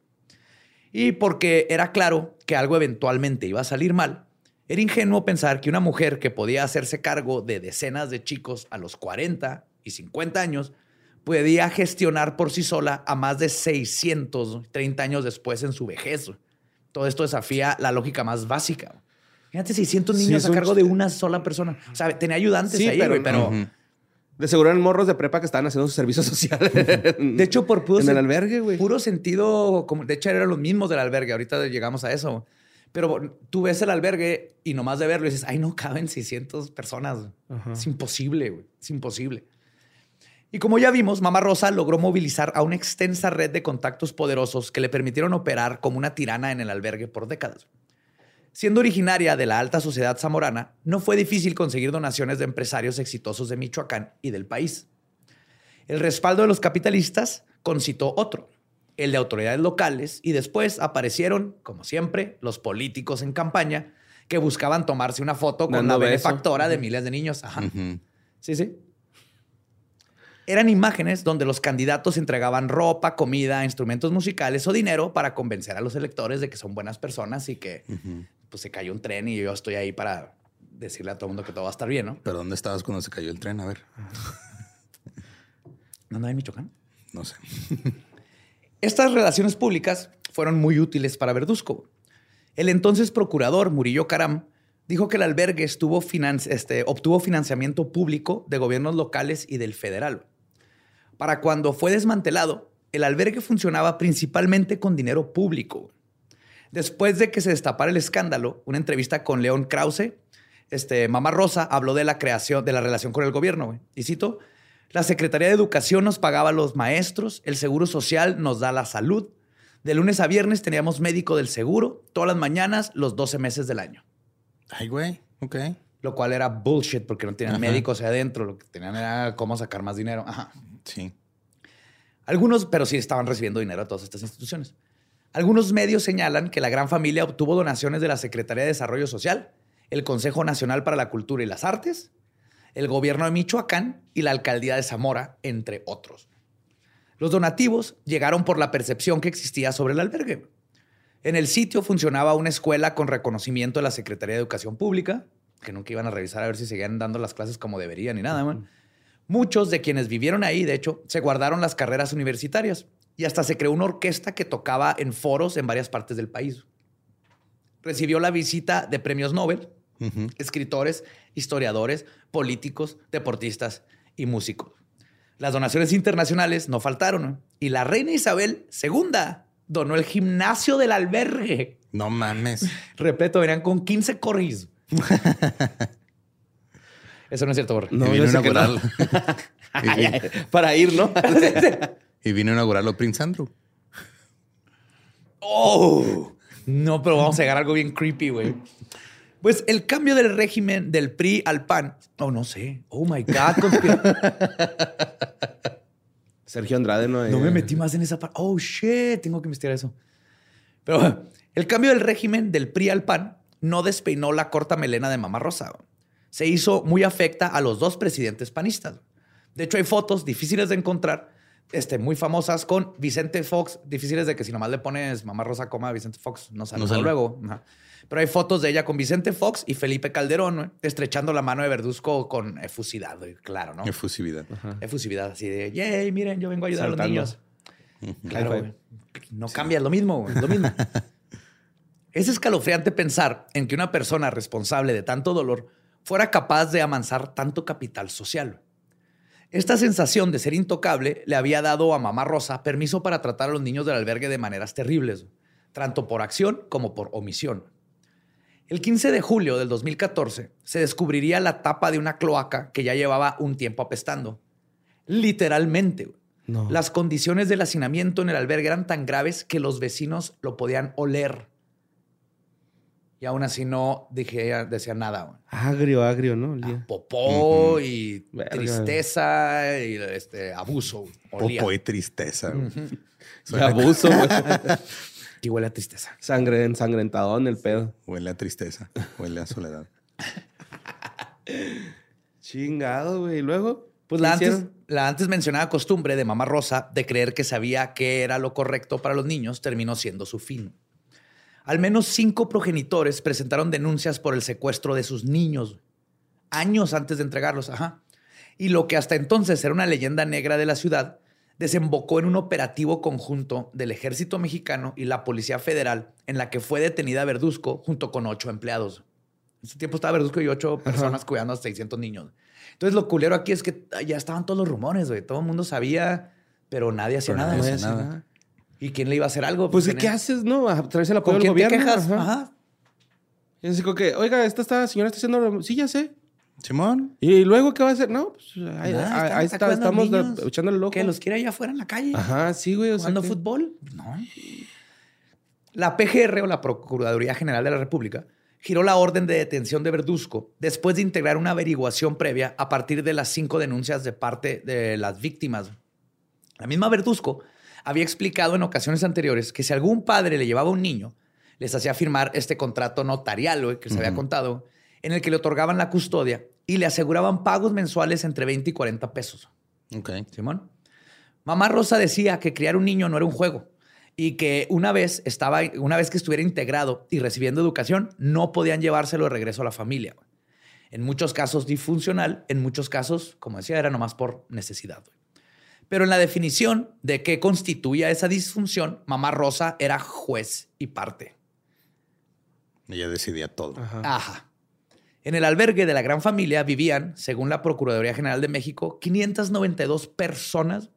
Y porque era claro que algo eventualmente iba a salir mal, era ingenuo pensar que una mujer que podía hacerse cargo de decenas de chicos a los 40 y 50 años podía gestionar por sí sola a más de 630 años después en su vejez. Todo esto desafía la lógica más básica. Fíjate, 600 Sí, niños a cargo de una sola persona. O sea, tenía ayudantes Sí, ahí, pero- pero... De seguro eran morros de prepa que estaban haciendo su servicio [LAUGHS] social. De hecho, por puro, en el albergue, güey. puro sentido, como, de hecho eran los mismos del albergue, ahorita llegamos a eso. Pero tú ves el albergue y nomás de verlo dices, ay, no caben 600 personas. Es imposible, güey. Es imposible. Y como ya vimos, Mamá Rosa logró movilizar a una extensa red de contactos poderosos que le permitieron operar como una tirana en el albergue por décadas. Siendo originaria de la alta sociedad zamorana, no fue difícil conseguir donaciones de empresarios exitosos de Michoacán y del país. El respaldo de los capitalistas concitó otro, el de autoridades locales, y después aparecieron, como siempre, los políticos en campaña que buscaban tomarse una foto con la benefactora de miles de niños. Ajá. Sí, sí. Eran imágenes donde los candidatos entregaban ropa, comida, instrumentos musicales o dinero para convencer a los electores de que son buenas personas y que pues, se cayó un tren y yo estoy ahí para decirle a todo el mundo que todo va a estar bien, ¿no? ¿Pero dónde estabas cuando se cayó el tren? A ver, [LAUGHS] ¿No andaba en Michoacán? no sé. Estas relaciones públicas fueron muy útiles para Verduzco. El entonces procurador Murillo Caram dijo que el albergue estuvo finan- este, obtuvo financiamiento público de gobiernos locales y del federal. Para cuando fue desmantelado, el albergue funcionaba principalmente con dinero público. Después de que se destapara el escándalo, una entrevista con León Krause, este, Mamá Rosa habló de la creación, de la relación con el gobierno. Y cito, la Secretaría de Educación nos pagaba a los maestros, el Seguro Social nos da la salud. De lunes a viernes teníamos médico del seguro, todas las mañanas, los 12 meses del año. Ay, güey. Ok. Lo cual era bullshit porque no tenían Ajá. médicos ahí adentro, lo que tenían era cómo sacar más dinero. Ajá. Sí. Algunos, pero sí estaban recibiendo dinero a todas estas instituciones. Algunos medios señalan que la gran familia obtuvo donaciones de la Secretaría de Desarrollo Social, el Consejo Nacional para la Cultura y las Artes, el gobierno de Michoacán y la alcaldía de Zamora, entre otros. Los donativos llegaron por la percepción que existía sobre el albergue. En el sitio funcionaba una escuela con reconocimiento de la Secretaría de Educación Pública, que nunca iban a revisar a ver si seguían dando las clases como deberían ni nada. man. Muchos de quienes vivieron ahí, de hecho, se guardaron las carreras universitarias y hasta se creó una orquesta que tocaba en foros en varias partes del país. Recibió la visita de premios Nobel, escritores, historiadores, políticos, deportistas y músicos. Las donaciones internacionales no faltaron y la reina Isabel II donó el gimnasio del albergue. No mames. Repleto, venían con 15 corris. [LAUGHS] Eso no es cierto, Borre. No, sé que no. [LAUGHS] Para ir, ¿no? [LAUGHS] y vino a inaugurarlo Prince Andrew. Oh, no, pero vamos a llegar a algo bien creepy, güey. Pues el cambio del régimen del PRI al PAN. Oh, no sé. Oh my God. conspira- [LAUGHS] Sergio Andrade, ¿no? No me Eh, metí más en esa parte. Oh, shit. Tengo que investigar eso. Pero bueno, el cambio del régimen del PRI al PAN no despeinó la corta melena de Mamá Rosa. Se hizo muy afecta a los dos presidentes panistas. De hecho, hay fotos difíciles de encontrar, este, muy famosas con Vicente Fox, difíciles de que si nomás le pones Mamá Rosa, coma Vicente Fox, no sale No sale. luego. Ajá. Pero hay fotos de ella con Vicente Fox y Felipe Calderón, ¿no? estrechando la mano de Verduzco con efusividad, güey, claro, ¿no? Efusividad. Efusividad, así de, yay, miren, yo vengo a ayudar a los niños. Claro, güey. No cambia, es lo mismo, güey, es lo mismo. [LAUGHS] es escalofriante pensar en que una persona responsable de tanto dolor fuera capaz de amansar tanto capital social. Esta sensación de ser intocable le había dado a Mamá Rosa permiso para tratar a los niños del albergue de maneras terribles, tanto por acción como por omisión. El 15 de julio del 2014 se descubriría la tapa de una cloaca que ya llevaba un tiempo apestando. Literalmente. No. Las condiciones del hacinamiento en el albergue eran tan graves que los vecinos lo podían oler. Y aún así no dije, decía nada. Agrio, agrio, ¿no? Olía. Popó y Verga. tristeza y este, abuso. Olía. Popo y tristeza. güey. Y [LAUGHS] abuso, güey. [LAUGHS] Y huele a tristeza. Sangre ensangrentadón el pedo. Huele a tristeza. Huele a soledad. [LAUGHS] Chingado, güey. ¿Y luego? Pues ¿Qué la antes, la antes mencionada costumbre de Mamá Rosa de creer que sabía qué era lo correcto para los niños terminó siendo su fin. Al menos cinco progenitores presentaron denuncias por el secuestro de sus niños, años antes de entregarlos. Ajá. Y lo que hasta entonces era una leyenda negra de la ciudad, desembocó en un operativo conjunto del ejército mexicano y la Policía Federal, en la que fue detenida Verduzco junto con ocho empleados. En ese tiempo estaba Verduzco y ocho personas cuidando a 600 niños. Entonces, lo culero aquí es que ya estaban todos los rumores, güey. Todo el mundo sabía, pero nadie hacía Pero nada. nadie hacía nada. ¿Y quién le iba a hacer algo? Pues, ¿y tenía- ¿qué haces, no? A través del ¿Con apoyo del quién te gobierno. quejas? Ajá. Ajá. Y así como que, oiga, esta, esta señora está haciendo... Sí, ya sé. Simón. ¿Y luego qué va a hacer? No, pues ahí, Nada, ahí- están ahí está, sacando estamos niños de- echándole loco. Que los quiere allá afuera en la calle. Ajá, sí, güey. O sea, jugando que- fútbol. No. La PGR o la Procuraduría General de la República giró la orden de detención de Verduzco después de integrar una averiguación previa a partir de las cinco denuncias de parte de las víctimas. La misma Verduzco había explicado en ocasiones anteriores que si algún padre le llevaba un niño, les hacía firmar este contrato notarial que se había contado, en el que le otorgaban la custodia y le aseguraban pagos mensuales entre 20 y 40 pesos. Ok. Simón. Mamá Rosa decía que criar un niño no era un juego y que una vez estaba, una vez que estuviera integrado y recibiendo educación, no podían llevárselo de regreso a la familia. En muchos casos disfuncional, en muchos casos, como decía, era nomás por necesidad. Pero en la definición de qué constituía esa disfunción, Mamá Rosa era juez y parte. Ella decidía todo. Ajá. Ajá. En el albergue de la gran familia vivían, según la Procuraduría General de México, 592 personas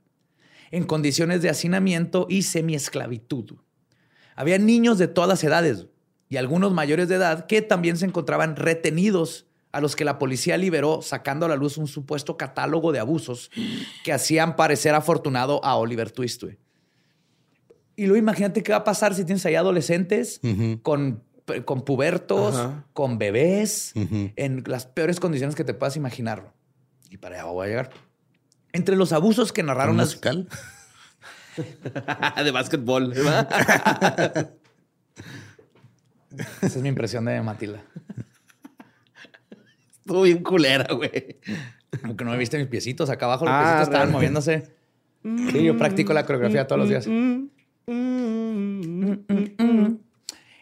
en condiciones de hacinamiento y semiesclavitud. Había niños de todas las edades y algunos mayores de edad que también se encontraban retenidos a los que la policía liberó sacando a la luz un supuesto catálogo de abusos que hacían parecer afortunado a Oliver Twist. güey. Y luego imagínate qué va a pasar si tienes ahí adolescentes con, con pubertos, con bebés, en las peores condiciones que te puedas imaginar. Y para allá voy a llegar. Entre los abusos que ¿Un narraron las... musical? [LAUGHS] de básquetbol. [LAUGHS] Esa es mi impresión de Matilda. Estuvo bien culera, güey. Aunque no me viste mis piecitos acá abajo, los Ah, piecitos estaban moviéndose. Sí, yo practico la coreografía todos los días.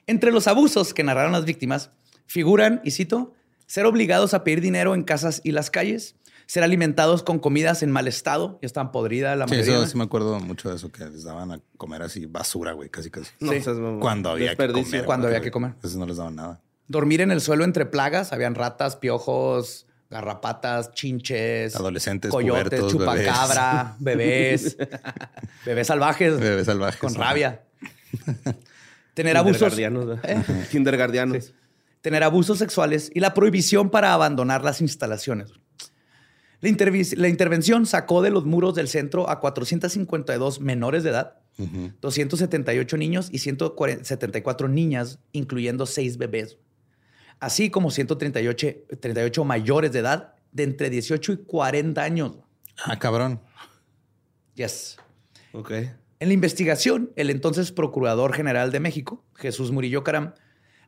Entre los abusos que narraron las víctimas figuran, y cito, ser obligados a pedir dinero en casas y las calles, ser alimentados con comidas en mal estado, ya están podridas la Sí, mayoría. eso sí me acuerdo mucho de eso, que les daban a comer así basura, güey, casi casi. No Sí. Cuando había que comer. Cuando había que comer. Entonces no les daban nada. Dormir en el suelo entre plagas, habían ratas, piojos, garrapatas, chinches, Adolescentes, coyotes, pubertos, chupacabra, bebés, bebés [LAUGHS] salvajes, Bebés salvajes. con rabia. [LAUGHS] Tener abusos. Kindergardianos. [LAUGHS] tener abusos sexuales y la prohibición para abandonar las instalaciones. La, intervención sacó de los muros del centro a 452 menores de edad, Ujú. 278 niños y 174 niñas, incluyendo 6 bebés, así como 138 38 mayores de edad de entre 18 y 40 años. Ah, cabrón. Yes. Ok. En la investigación, el entonces Procurador General de México, Jesús Murillo Caram,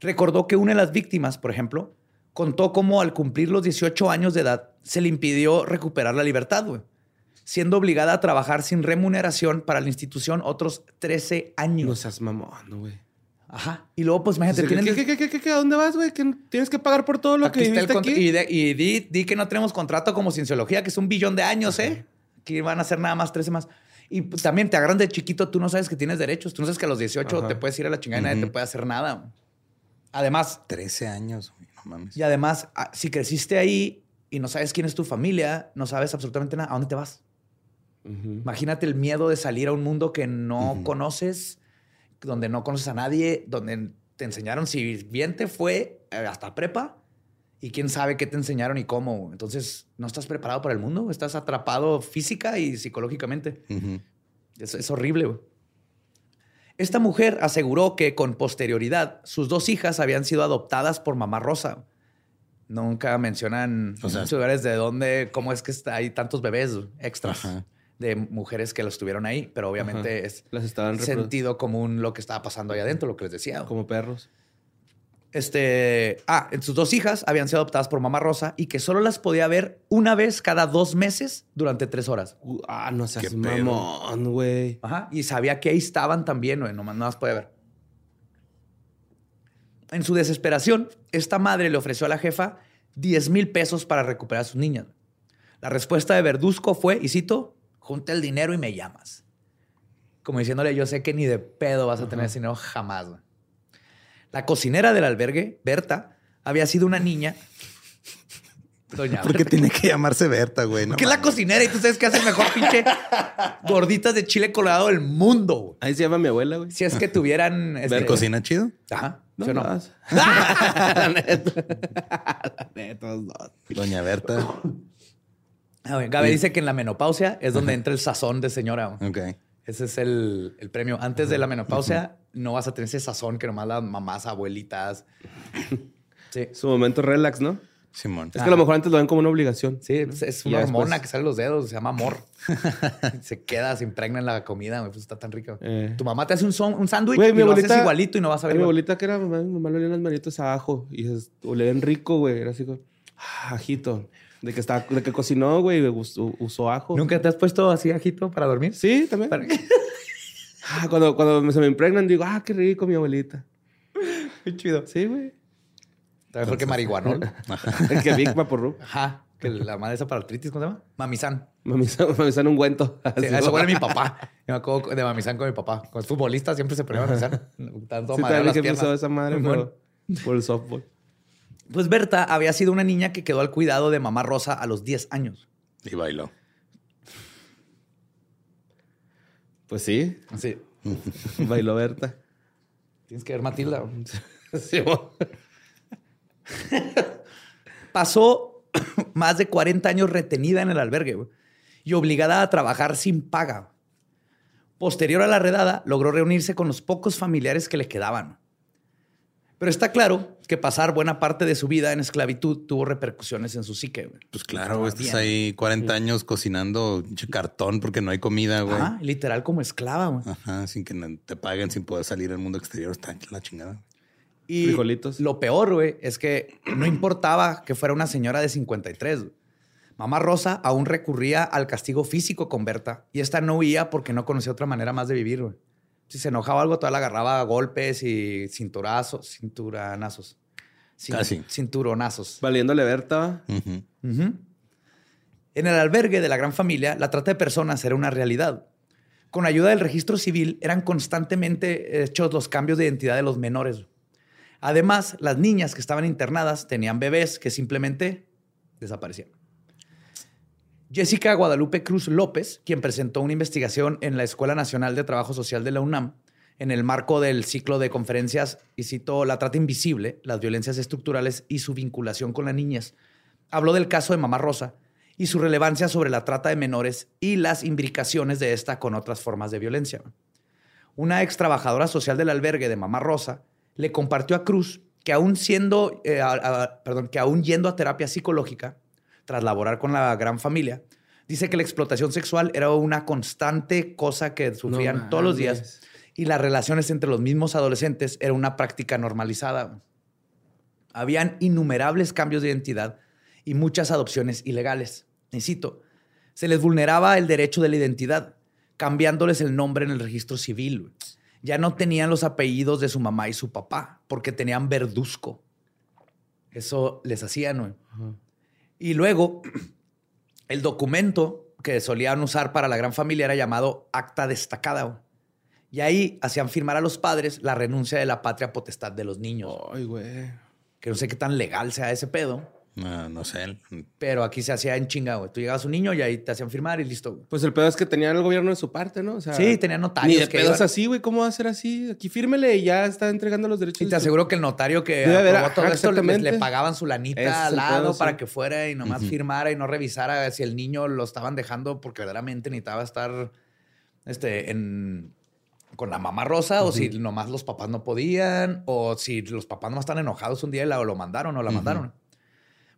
recordó que una de las víctimas, por ejemplo, contó cómo al cumplir los 18 años de edad se le impidió recuperar la libertad, güey, siendo obligada a trabajar sin remuneración para la institución otros 13 No años. seas mamón, güey. Ajá. Y luego, pues imagínate, ¿Qué, tienen... qué, qué, qué, qué, qué? ¿A dónde vas, güey? ¿Que ¿Tienes que pagar por todo lo Aquí que viviste aquí? Y, de- y di, di que no tenemos contrato como cienciología, que es un billón de años, ¿eh? Aquí van a ser nada más 13 más. Y pues, también te agarran de chiquito, tú no sabes que tienes derechos. Tú no sabes que a los 18 Ajá. te puedes ir a la chingada y nadie te puede hacer nada. Además, 13 años, güey, no mames. y además, ah, si creciste ahí y no sabes quién es tu familia, no sabes absolutamente nada, ¿a dónde te vas? Imagínate el miedo de salir a un mundo que no conoces, donde no conoces a nadie, donde te enseñaron, si bien te fue eh, hasta prepa, y quién sabe qué te enseñaron y cómo. Entonces, no estás preparado para el mundo, estás atrapado física y psicológicamente. Es, es horrible. Esta mujer aseguró que con posterioridad sus dos hijas habían sido adoptadas por mamá Rosa. Nunca mencionan O sea- lugares de dónde, cómo es que está- hay tantos bebés extras Ajá. De mujeres que los tuvieron ahí, pero obviamente Ajá. es Las estaban sentido común lo que estaba pasando ahí adentro, lo que les decía. como perros. Este, ah, sus dos hijas habían sido adoptadas por mamá Rosa y que solo las podía ver una vez cada dos meses durante tres horas. Uh, ah, no seas mamón, güey. Ajá. Y sabía que ahí estaban también, güey. Nomás no las podía ver. En su desesperación, esta madre le ofreció a la jefa 10 mil pesos para recuperar a sus niñas. La respuesta de Verduzco fue, y cito, junta el dinero y me llamas. Como diciéndole, yo sé que ni de pedo vas a tener ese dinero jamás. güey. La cocinera del albergue, Berta, había sido una niña. Doña ¿Por qué tiene que llamarse Berta, güey? No que es la cocinera y tú sabes que hace el mejor pinche gorditas de chile colorado del mundo. güey. Ahí se llama mi abuela, güey. Si es que tuvieran. ¿Ver este- cocina chido? Ajá. No, ¿sí o no? no. [LAUGHS] [LAUGHS] La neta. La neta. Doña Berta. A ver, Gabe dice que en la menopausia es donde entra el sazón de señora. Ok. Ese es el, el premio. Antes de la menopausia no vas a tener ese sazón que nomás las mamás, abuelitas. [LAUGHS] Sí. Su momento relax, ¿no? Simón. Es que a lo mejor antes lo ven como una obligación. Sí, es, una hormona después- que sale de los dedos, se llama amor. [LAUGHS] se queda, se impregna en la comida, güey, pues está tan rico. Eh. Tu mamá te hace un, son- un sándwich Güey, y mi lo haces abuelita- igualito y no vas a ver. mi abuelita que era mamá, mi mamá le olían las manitos a ajo y olían rico, güey. Era así como, ah, ajito. De que, estaba, de que cocinó, güey, usó, usó ajo. ¿Nunca te has puesto así ajito para dormir? Sí, también. Para- [LAUGHS] Ah, cuando, cuando se me impregnan, digo, ah, qué rico mi abuelita. [LAUGHS] Qué chido. Sí, güey. Está mejor que marihuanol. [LAUGHS] El que Big Vaporru. Ajá. Que la madre esa para artritis, ¿cómo se llama? Mamizán. Mamizan, mamizan un guento. Sí, eso huele mi papá. Yo me acuerdo de Mamizán con mi papá. Con el futbolista siempre se ponía Mamizán. Tanto Sí, también las que piernas. esa madre, pero por el softball. Pues Berta había sido una niña que quedó al cuidado de mamá Rosa a los 10 años. Y bailó. Pues sí, Así. [LAUGHS] bailó Berta. Tienes que ver Matilda. [LAUGHS] Sí. Pasó [COUGHS] más de 40 años retenida en el albergue y obligada a trabajar sin paga. Posterior a la redada, logró reunirse con los pocos familiares que le quedaban. Pero está claro que pasar buena parte de su vida en esclavitud tuvo repercusiones en su psique. güey. Pues claro, estás Bien. ahí 40 años cocinando cartón porque no hay comida, güey. Ajá, literal como esclava. güey. Ajá, sin que te paguen, sin poder salir al mundo exterior. Está la chingada. Y Frijolitos. lo peor, güey, es que no importaba que fuera una señora de 53. güey. Mamá Rosa aún recurría al castigo físico con Berta y esta no huía porque no conocía otra manera más de vivir. güey. Si se enojaba algo, todavía la agarraba a golpes y cinturazos, cinturanazos. Cin- Casi. Cinturonazos. Valiéndole Berta. En el albergue de la gran familia, la trata de personas era una realidad. Con ayuda del registro civil, eran constantemente hechos los cambios de identidad de los menores. Además, las niñas que estaban internadas tenían bebés que simplemente desaparecían. Jessica Guadalupe Cruz López, quien presentó una investigación en la Escuela Nacional de Trabajo Social de la UNAM, en el marco del ciclo de conferencias, y citó La trata invisible, las violencias estructurales y su vinculación con las niñas, habló del caso de Mamá Rosa y su relevancia sobre la trata de menores y las imbricaciones de esta con otras formas de violencia. Una ex trabajadora social del albergue de Mamá Rosa le compartió a Cruz que aún siendo, eh, perdón, que aún yendo a terapia psicológica, tras laborar con la gran familia, dice que la explotación sexual era una constante cosa que sufrían No todos los días y las relaciones entre los mismos adolescentes era una práctica normalizada. Habían innumerables cambios de identidad y muchas adopciones ilegales. Y cito, se les vulneraba el derecho de la identidad, cambiándoles el nombre en el registro civil. Ya no tenían los apellidos de su mamá y su papá, porque tenían verduzco. Eso les hacían. güey. Y luego, [CLEARS THROAT] el documento que solían usar para la gran familia era llamado acta destacada. Y ahí hacían firmar a los padres la renuncia de la patria potestad de los niños. Ay, güey. Que no sé qué tan legal sea ese pedo, No, no sé. pero aquí se hacía en chinga, güey. Tú llegabas a un niño y ahí te hacían firmar y listo. güey. Pues el pedo es que tenían el gobierno de su parte, ¿no? O sea, Sí, tenían notarios Ni de que pedos iban- así, güey. ¿Cómo va a ser así? Aquí fírmele y ya está entregando los derechos. Y de te su- aseguro que el notario que Debe haber, aprobó todo esto exactamente. le pagaban su lanita es al lado pedo, sí. para que fuera y nomás firmara y no revisara si el niño lo estaban dejando porque verdaderamente necesitaba estar este, en con la mamá rosa o si nomás los papás no podían o si los papás nomás están enojados un día y la, lo mandaron o la mandaron.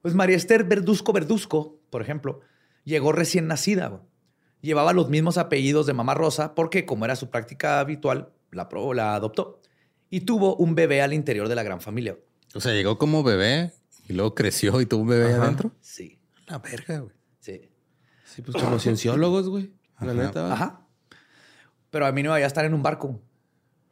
Pues María Esther Verduzco Verduzco, por ejemplo, llegó recién nacida. güey. Llevaba los mismos apellidos de mamá rosa porque, como era su práctica habitual, la, aprobó, la adoptó y tuvo un bebé al interior de la gran familia. O sea, llegó como bebé y luego creció y tuvo un bebé Ajá. adentro. Sí, La verga, güey. sí. Sí, pues como cienciólogos, güey. La Ajá. neta. Ajá. Pero a mí no iba a estar en un barco.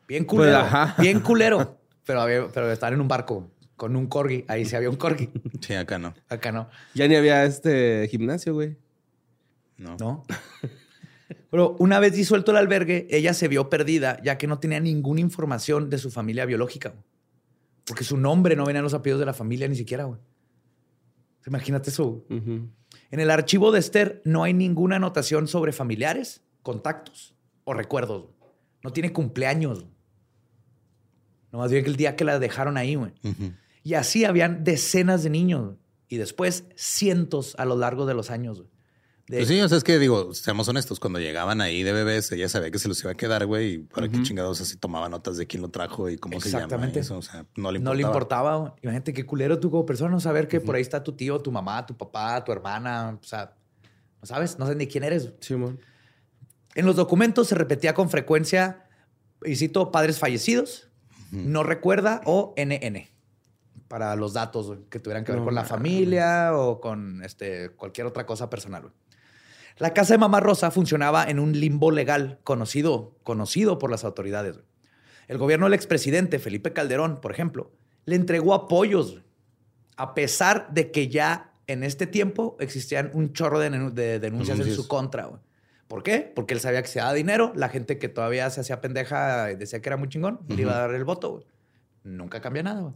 Bien culero. Pues, ajá. Bien culero. [LAUGHS] Pero, había- pero estar en un barco con un corgi. Ahí sí había un corgi. Sí, acá no. Acá no. Ya ni había este gimnasio, güey. No. No. Pero una vez disuelto el albergue, ella se vio perdida, ya que no tenía ninguna información de su familia biológica. güey. Porque su nombre no venía en los apellidos de la familia ni siquiera, güey. Imagínate eso. En el archivo de Esther no hay ninguna anotación sobre familiares, contactos o recuerdos. güey. No tiene cumpleaños. güey. No más bien que el día que la dejaron ahí, güey. Y así habían decenas de niños. Y después cientos a lo largo de los años. De- Pues sí, o sea, es que digo, seamos honestos, cuando llegaban ahí de bebés, ella sabía que se los iba a quedar, güey, y para qué chingados así tomaba notas de quién lo trajo y cómo se llama. Eso, o sea, no le importaba. No le importaba. Imagínate qué culero tú como persona no saber que por ahí está tu tío, tu mamá, tu papá, tu hermana. O sea, no sabes, no sabes ni quién eres. Simón. En los documentos se repetía con frecuencia, y cito, padres fallecidos, no recuerda o NN para los datos güey, que tuvieran que ver No con la familia o con este, cualquier otra cosa personal. güey. La casa de Mamá Rosa funcionaba en un limbo legal conocido, conocido por las autoridades. güey. El gobierno del expresidente Felipe Calderón, por ejemplo, le entregó apoyos, a pesar de que ya en este tiempo existían un chorro de, denu- de denuncias en su contra. ¿Por qué? Porque él sabía que se daba dinero, la gente que todavía se hacía pendeja y decía que era muy chingón, le iba a dar el voto. Nunca cambia nada.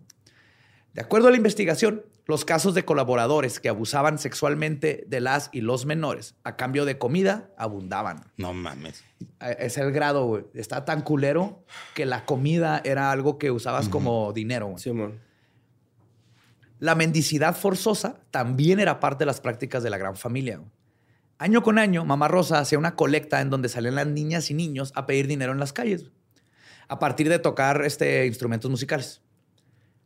De acuerdo a la investigación, los casos de colaboradores que abusaban sexualmente de las y los menores a cambio de comida abundaban. No mames. Es el grado, güey. Está tan culero que la comida era algo que usabas como dinero. güey. Simón. La mendicidad forzosa también era parte de las prácticas de la gran familia. güey. Año con año, Mamá Rosa hacía una colecta en donde salían las niñas y niños a pedir dinero en las calles, a partir de tocar este, instrumentos musicales.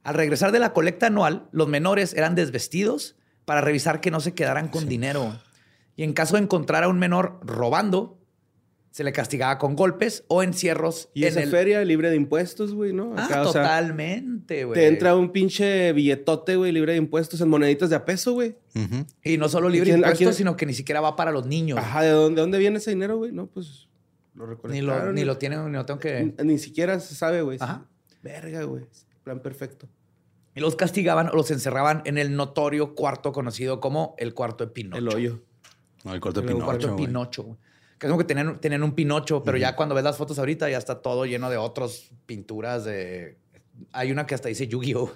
Al regresar de la colecta anual, los menores eran desvestidos para revisar que no se quedaran con dinero. Y en caso de encontrar a un menor robando, se le castigaba con golpes o encierros Y en esa el... feria libre de impuestos, güey, ¿no? Ah, Acá, o sea, totalmente, güey. te entra un pinche billetote, güey, libre de impuestos en moneditas de a peso, güey. Y no solo libre ¿A de impuestos, quién- sino que ni siquiera va para los niños. Ajá, ¿de dónde, de dónde viene ese dinero, güey? No, pues lo Ni lo, ni lo tienen, ni lo tengo que... Ni, ni siquiera se sabe, güey. Ajá. Verga, güey. Plan perfecto. Y los castigaban o los encerraban en el notorio cuarto conocido como el cuarto de Pinocho. El hoyo. No, el corte de El El cuarto Pinocho, de. Pinocho. Que es como que tenían, tenían un Pinocho, pero ya cuando ves las fotos ahorita ya está todo lleno de otras pinturas de... Hay una que hasta dice Yu-Gi-Oh!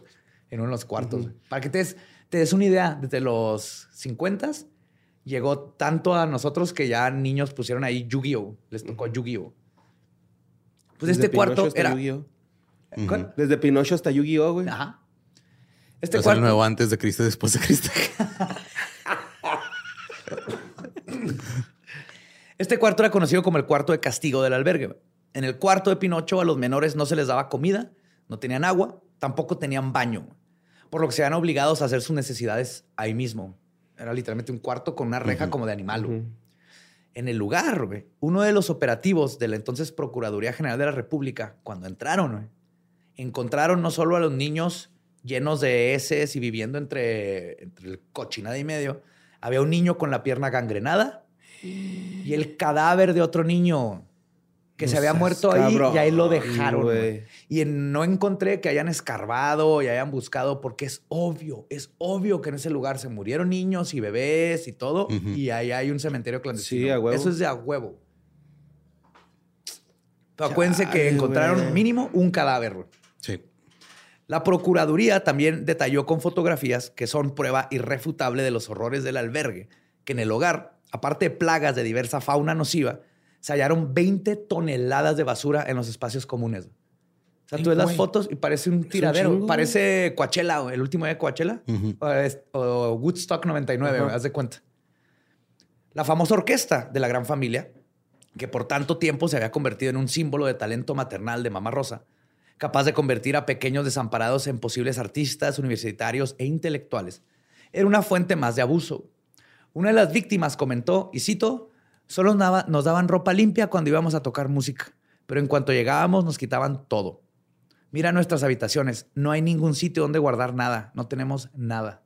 en uno de los cuartos. Para que te des, te des una idea, desde los 50 llegó tanto a nosotros que ya niños pusieron ahí Yu-Gi-Oh! Les tocó Yu-Gi-Oh! Pues Desde este Pinocho cuarto era... Yu-Gi-Oh. ¿Cuál? Desde Pinocho hasta Yu-Gi-Oh, güey. Ajá. Este Es el nuevo antes de Cristo y después de Cristo. Este cuarto era conocido como el cuarto de castigo del albergue. En el cuarto de Pinocho a los menores no se les daba comida, no tenían agua, tampoco tenían baño, por lo que se eran obligados a hacer sus necesidades ahí mismo. Era literalmente un cuarto con una reja como de animal. En el lugar, güey, uno de los operativos de la entonces Procuraduría General de la República, cuando entraron, güey, encontraron no solo a los niños llenos de heces y viviendo entre, entre el cochinada y medio, había un niño con la pierna gangrenada y el cadáver de otro niño que se había muerto ahí y ahí lo dejaron. Y en- no encontré que hayan escarbado y hayan buscado porque es obvio, es obvio que en ese lugar se murieron niños y bebés y todo y ahí hay un cementerio clandestino. Sí, a huevo. Eso es de a huevo. Pero acuérdense que encontraron mínimo un cadáver. La Procuraduría también detalló con fotografías que son prueba irrefutable de los horrores del albergue, que en el hogar, aparte de plagas de diversa fauna nociva, se hallaron 20 toneladas de basura en los espacios comunes. O sea, tú ves las fotos y parece un tiradero. parece Coachella, el último día de Coachella. O, Woodstock 99, Ajá. güey, haz de cuenta. La famosa orquesta de la gran familia que por tanto tiempo se había convertido en un símbolo de talento maternal de Mamá Rosa, capaz de convertir a pequeños desamparados en posibles artistas, universitarios e intelectuales, era una fuente más de abuso. Una de las víctimas comentó, y cito, solo nos daban ropa limpia cuando íbamos a tocar música, pero en cuanto llegábamos nos quitaban todo. Mira nuestras habitaciones, no hay ningún sitio donde guardar nada, no tenemos nada.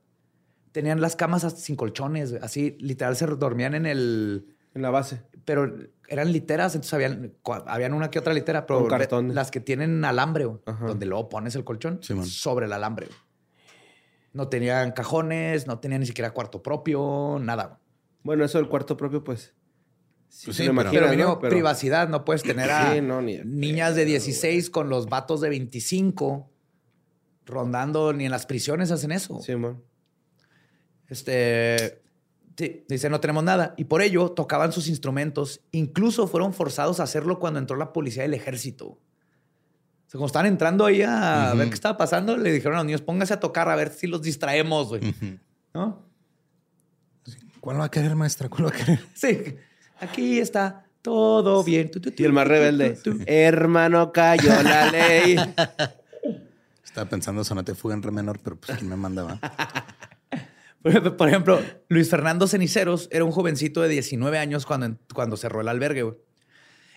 Tenían las camas sin colchones, así literal se dormían en el... En la base. Pero eran literas, entonces habían, habían una que otra litera, pero las que tienen alambre, donde luego pones el colchón sobre el alambre. No tenían cajones, no tenían ni siquiera cuarto propio, nada. Bueno, eso del cuarto propio, pues. Sí, pues pero, privacidad, no puedes tener a niñas de 16 con los vatos de 25 rondando, ni en las prisiones hacen eso. Sí, man. Este, sí, dice, no tenemos nada. Y por ello tocaban sus instrumentos. Incluso fueron forzados a hacerlo cuando entró la policía del ejército como estaban entrando ahí a ver qué estaba pasando, le dijeron a los niños, pónganse a tocar a ver si los distraemos, güey. ¿No? ¿Cuál va a querer, maestra? ¿Cuál va a querer? [LAUGHS] Sí, aquí está todo bien. y el más rebelde, hermano, cayó la ley. [LAUGHS] Estaba pensando sonate fuga en re menor, pero pues quién me mandaba. [LAUGHS] [LAUGHS] Por ejemplo, Luis Fernando Ceniceros era un jovencito de 19 años cuando, cuando cerró el albergue.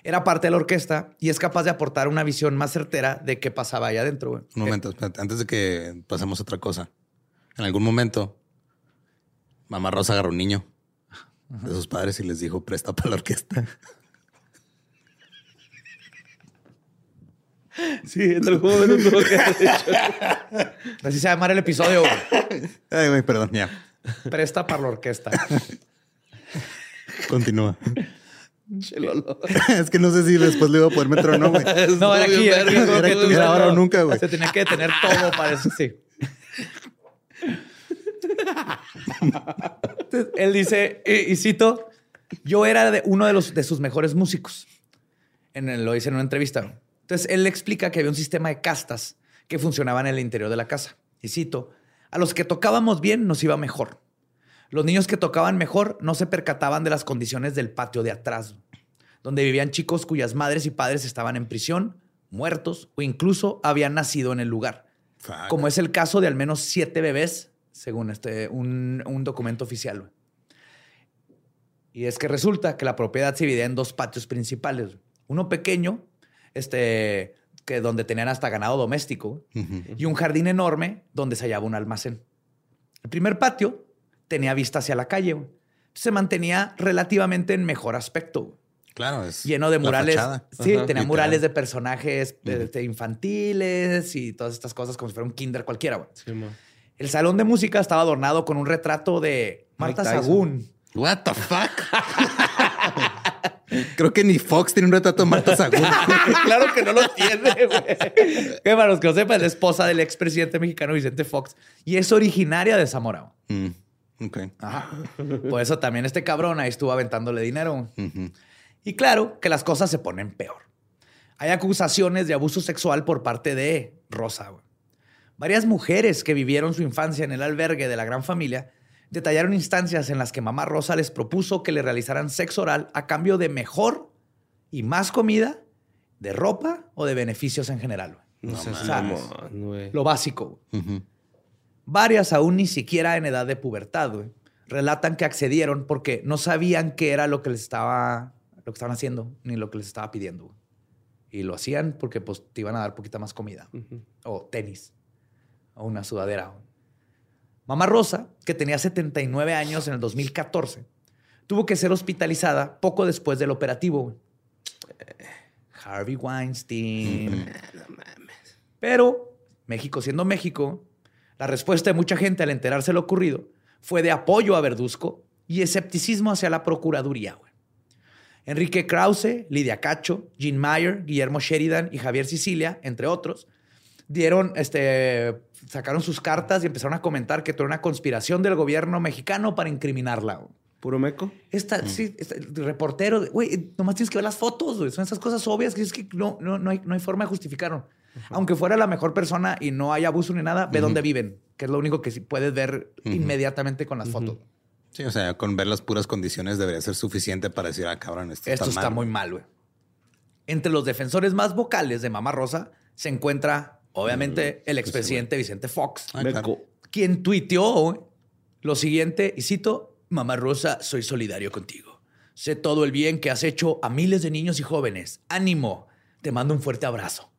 Era parte de la orquesta y es capaz de aportar una visión más certera de qué pasaba allá adentro. Un momento, antes de que pasemos a otra cosa. En algún momento, mamá Rosa agarró un niño de sus padres y les dijo, presta para la orquesta. [LAUGHS] Sí, en algún momento tuvo que [LAUGHS] Así se va a llamar el episodio. Ay, güey, perdón, ya. Presta para la orquesta. Continúa. es que no sé si después le iba a poder meter o no, güey. [LAUGHS] No, era aquí. Era, ahora o nunca, güey. Se tenía que detener todo para eso, sí. [LAUGHS] él dice, y, cito, yo era de uno de, los, de sus mejores músicos. En lo dice en una entrevista. Entonces, él le explica que había un sistema de castas que funcionaba en el interior de la casa. Y cito, a los que tocábamos bien nos iba mejor. Los niños que tocaban mejor no se percataban de las condiciones del patio de atrás, donde vivían chicos cuyas madres y padres estaban en prisión, muertos o incluso habían nacido en el lugar. Como es el caso de al menos siete bebés, según este, un, documento oficial. Y es que resulta que la propiedad se dividía en dos patios principales. Uno pequeño, este, que donde tenían hasta ganado doméstico, y un jardín enorme donde se hallaba un almacén. El primer patio tenía vista hacia la calle. Se mantenía relativamente en mejor aspecto. Claro, es lleno de murales. Sí, tenía murales de personajes este, infantiles y todas estas cosas como si fuera un kinder cualquiera. el salón de música estaba adornado con un retrato de Marta Sagún. What the fuck? [LAUGHS] Creo que ni Fox tiene un retrato de Marta Sagún. [LAUGHS] claro que no lo tiene, güey. Que para los que no sepan, es la esposa del expresidente mexicano Vicente Fox y es originaria de Zamora. Mm. Ok. Por eso también este cabrón ahí estuvo aventándole dinero. Y claro que las cosas se ponen peor. Hay acusaciones de abuso sexual por parte de Rosa. Varias mujeres que vivieron su infancia en el albergue de la gran familia detallaron instancias en las que mamá Rosa les propuso que le realizaran sexo oral a cambio de mejor y más comida, de ropa o de beneficios en general. No, sé Lo básico. Varias aún ni siquiera en edad de pubertad, relatan que accedieron porque no sabían qué era lo que les estaba, lo que estaban haciendo, ni lo que les estaba pidiendo. Y lo hacían porque pues, te iban a dar poquita más comida, o tenis, o una sudadera. Mamá Rosa, que tenía 79 años en el 2014, tuvo que ser hospitalizada poco después del operativo. Harvey Weinstein. Pero México siendo México, la respuesta de mucha gente al enterarse de lo ocurrido fue de apoyo a Verduzco y escepticismo hacia la Procuraduría. Enrique Krause, Lidia Cacho, Jean Mayer, Guillermo Sheridan y Javier Sicilia, entre otros, dieron, este, sacaron sus cartas y empezaron a comentar que era una conspiración del gobierno mexicano para incriminarla. ¿Puro meco? Esta, mm. sí, reportero, güey, nomás tienes que ver las fotos, güey. Son esas cosas obvias que es que no, no, no, hay, no hay forma de justificarlo. Aunque fuera la mejor persona y no hay abuso ni nada, ve dónde viven, que es lo único que sí puedes ver inmediatamente con las fotos. Sí, o sea, con ver las puras condiciones debería ser suficiente para decir, ah, cabrón, esto, Esto está, mal. muy mal, güey. Entre los defensores más vocales de Mamá Rosa se encuentra, obviamente, el expresidente Vicente Fox, Ah, claro. quien tuiteó lo siguiente, y cito, Mamá Rosa, soy solidario contigo. Sé todo el bien que has hecho a miles de niños y jóvenes. Ánimo, te mando un fuerte abrazo.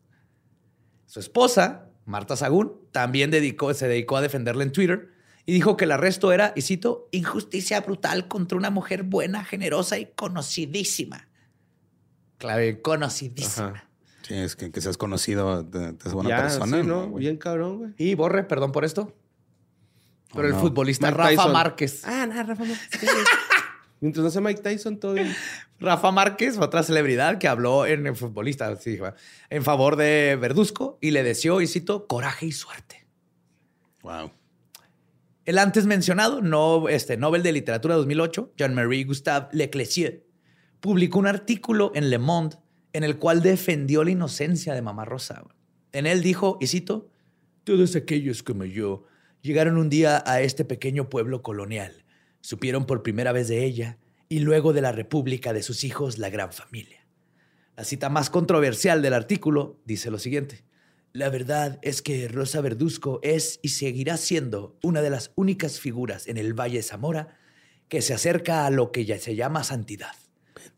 Su esposa, Marta Sagún, también dedicó, se dedicó a defenderla en Twitter y dijo que el arresto era, y cito, injusticia brutal contra una mujer buena, generosa y conocidísima. Clave, conocidísima. Ajá. Sí, es que, que seas conocido de, de buena Ya, persona. sí, ¿no? güey. Bien cabrón, güey. Y Borre, perdón por esto. Pero Oh, el no. futbolista Mike Rafa Tyson. Márquez. Ah, no, Rafa Márquez. [LAUGHS] Mientras no sea Mike Tyson, todo bien. [LAUGHS] Rafa Márquez, otra celebridad que habló en el futbolista, sí, en favor de Verduzco y le deseó, y cito, coraje y suerte. Wow. El antes mencionado no, este, Nobel de Literatura 2008, Jean-Marie Gustave Leclerc, publicó un artículo en Le Monde en el cual defendió la inocencia de Mamá Rosa. En él dijo, y cito, todos aquellos como yo llegaron un día a este pequeño pueblo colonial, supieron por primera vez de ella y luego de la república de sus hijos la gran familia. La cita más controversial del artículo dice lo siguiente. La verdad es que Rosa Verduzco es y seguirá siendo una de las únicas figuras en el Valle de Zamora que se acerca a lo que ya se llama santidad,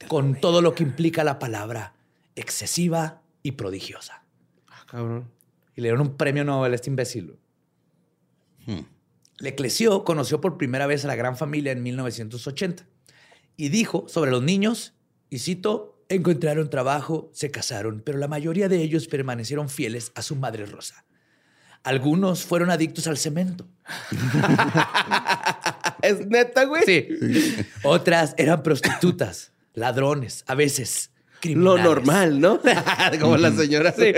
con todo lo que implica la palabra excesiva y prodigiosa. Ah, cabrón. Y le dieron un premio Nobel a este imbécil. Hmm. Conoció por primera vez a la gran familia en 1980 y dijo sobre los niños, y cito, encontraron trabajo, se casaron, pero la mayoría de ellos permanecieron fieles a su madre Rosa. Algunos fueron adictos al cemento. [LAUGHS] ¿Es neta, güey? Sí. Otras eran prostitutas, ladrones, a veces Lo normal, ¿no? [LAUGHS] Como la señora. Sí.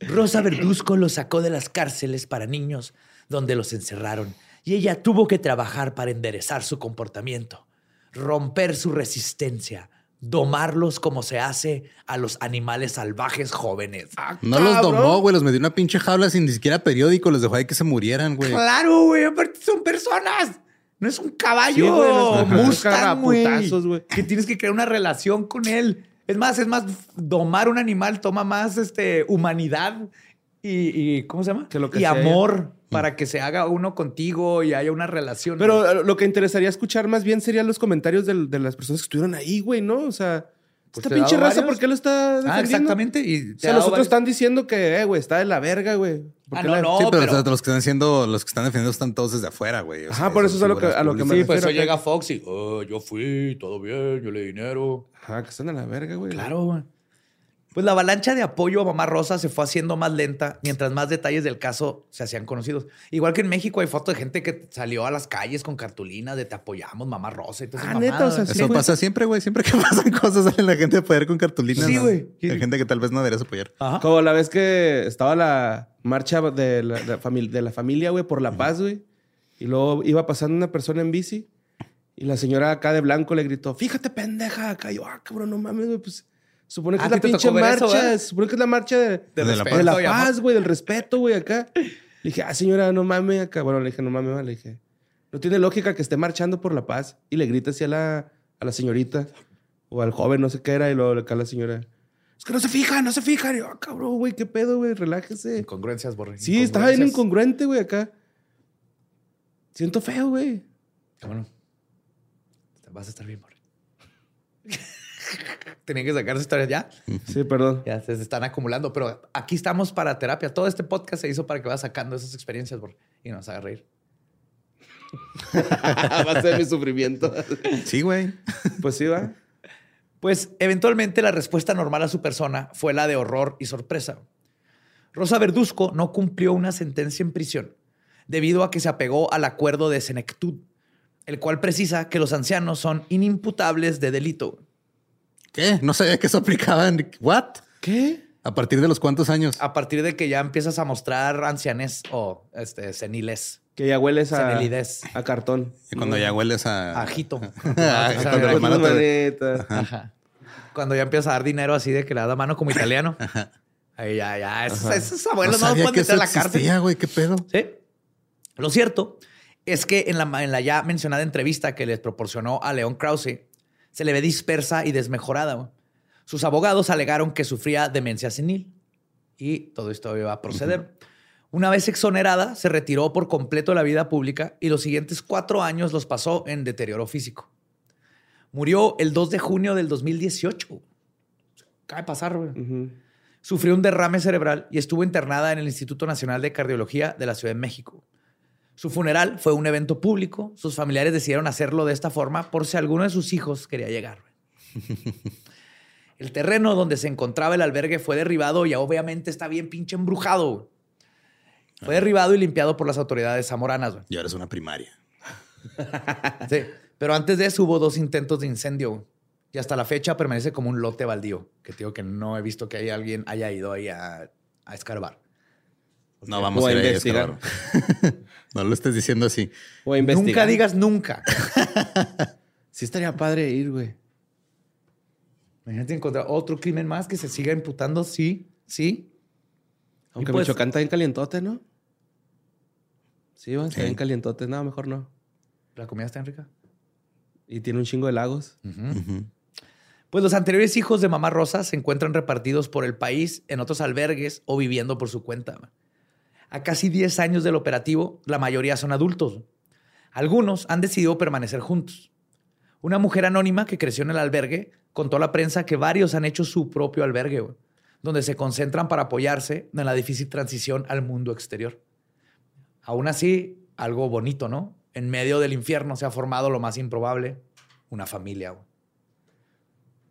[LAUGHS] Rosa Verduzco los sacó de las cárceles para niños donde los encerraron y ella tuvo que trabajar para enderezar su comportamiento, romper su resistencia, domarlos como se hace a los animales salvajes jóvenes. No los domó, güey. Los metió en una pinche jaula sin ni siquiera periódico. Los dejó ahí que se murieran, güey. Claro, güey, aparte son personas. No es un Sí, caballo, güey, los Mustang, Mustang, güey. Que tienes que crear una relación con él. Es más, es más, domar un animal toma más este, humanidad y, y- ¿cómo se llama? Que lo que y sea. amor para que se haga uno contigo y haya una relación. Pero eh, lo que interesaría escuchar más bien serían los comentarios de, las personas que estuvieron ahí, güey, ¿no? O sea, Pues esta pinche raza, varios. ¿por qué lo está defendiendo? ah, exactamente. Y O sea, los otros varios- están diciendo que, eh, güey, está de la verga, güey. ¿Por Ah, no, la- no. sí, pero, pero- o sea, los que están haciendo, los que están defendiendo están todos desde afuera, güey. O Ajá, por eso es a lo que- a lo que me. Sí, pues eso llega. Fox y "Oh, yo fui, todo bien, yo le di dinero. Ajá, que están de la verga, güey. Claro, güey. Pues la avalancha de apoyo a Mamá Rosa se fue haciendo más lenta mientras más detalles del caso se hacían conocidos. Igual que en México hay fotos de gente que salió a las calles con cartulinas de te apoyamos, Mamá Rosa y todo Ah, neta, o sea, sí, Eso güey. pasa siempre, güey. Siempre que [LAUGHS] pasan cosas sale la gente a apoyar con cartulinas. Sí, ¿no? güey. Hay gente que tal vez no deberías apoyar. Ajá. Como la vez que estaba la marcha de la, de la famil- de la familia, güey, por la paz, güey. Y luego iba pasando una persona en bici y la señora acá de blanco le gritó, fíjate, pendeja. Acá yo, ah, cabrón, no mames, güey, pues... Supone que Ah, es la ¿a ti te pinche eso, marcha, se supone que es la marcha de, De la de paz. la paz, güey, del respeto, güey, acá. Le dije, ah, señora, no mames acá. Bueno, le dije, no mames, le dije, no tiene lógica que esté marchando por la paz. Y le grita así a la, a la señorita o al joven, no sé qué era, y luego acá la señora, es que no se fija, no se fija. Y yo, ah, cabrón, güey, qué pedo, güey, relájese. Incongruencias, Borre. Sí, estaba bien incongruente, güey, acá. Siento feo, güey. Bueno, vas a estar bien, Borre. [LAUGHS] Tenía que sacar esa historia ya. [LAUGHS] Sí, perdón. Ya se están acumulando, pero aquí estamos para terapia. Todo este podcast se hizo para que vayas sacando esas experiencias, y nos haga reír. [LAUGHS] Va a ser mi sufrimiento. Sí, güey. pues sí, va. Pues eventualmente la respuesta normal a su persona fue la de horror y sorpresa. Rosa Verduzco no cumplió una sentencia en prisión debido a que se apegó al acuerdo de senectud, el cual precisa que los ancianos son inimputables de delito. ¿Qué? No sabía que eso aplicaba en... ¿What? ¿Qué? ¿A partir de los cuántos años? A partir de que ya empiezas a mostrar ancianes o este, seniles, Que ya hueles a, senilidez, a cartón. Y cuando ya hueles a... ajito. [LAUGHS] [LAUGHS] Ah, cuando la te-. Ajá. Cuando ya empieza a dar dinero así de que le da mano como italiano. [LAUGHS] Ahí ya, ya. Esos, esos No abuelos no, sabía pueden meter eso a la cárcel. güey. ¿Qué pedo? Sí. Lo cierto es que en la, en la ya mencionada entrevista que les proporcionó a León Krause, se le ve dispersa y desmejorada. Sus abogados alegaron que sufría demencia senil y todo esto iba a proceder. Una vez exonerada, se retiró por completo de la vida pública y los siguientes cuatro años los pasó en deterioro físico. Murió el 2 de junio del 2018. Cabe pasar, güey. Sufrió un derrame cerebral y estuvo internada en el Instituto Nacional de Cardiología de la Ciudad de México. Su funeral fue un evento público. Sus familiares decidieron hacerlo de esta forma por si alguno de sus hijos quería llegar. [LAUGHS] El terreno donde se encontraba el albergue fue derribado y obviamente está bien pinche embrujado. Fue derribado y limpiado por las autoridades zamoranas. Y ahora es una primaria. [LAUGHS] Sí. Pero antes de eso hubo dos intentos de incendio. Y hasta la fecha permanece como un lote baldío. Que digo que no he visto que haya alguien haya ido ahí a, a escarbar. No vamos O a ir investigar. [LAUGHS] no lo estés diciendo así. O a investigar. Nunca digas nunca. [LAUGHS] Sí estaría padre ir, güey. Imagínate encontrar otro crimen más que se siga imputando. Sí, sí. Aunque pues- Michoacán está bien calientote, ¿no? Sí, va, está bien calientote. No, mejor no. La comida está en rica. Y tiene un chingo de lagos. Pues los anteriores hijos de Mamá Rosa se encuentran repartidos por el país en otros albergues o viviendo por su cuenta. A casi 10 años del operativo, la mayoría son adultos. Algunos han decidido permanecer juntos. Una mujer anónima que creció en el albergue contó a la prensa que varios han hecho su propio albergue, donde se concentran para apoyarse en la difícil transición al mundo exterior. Aún así, algo bonito, ¿no? En medio del infierno se ha formado lo más improbable, una familia.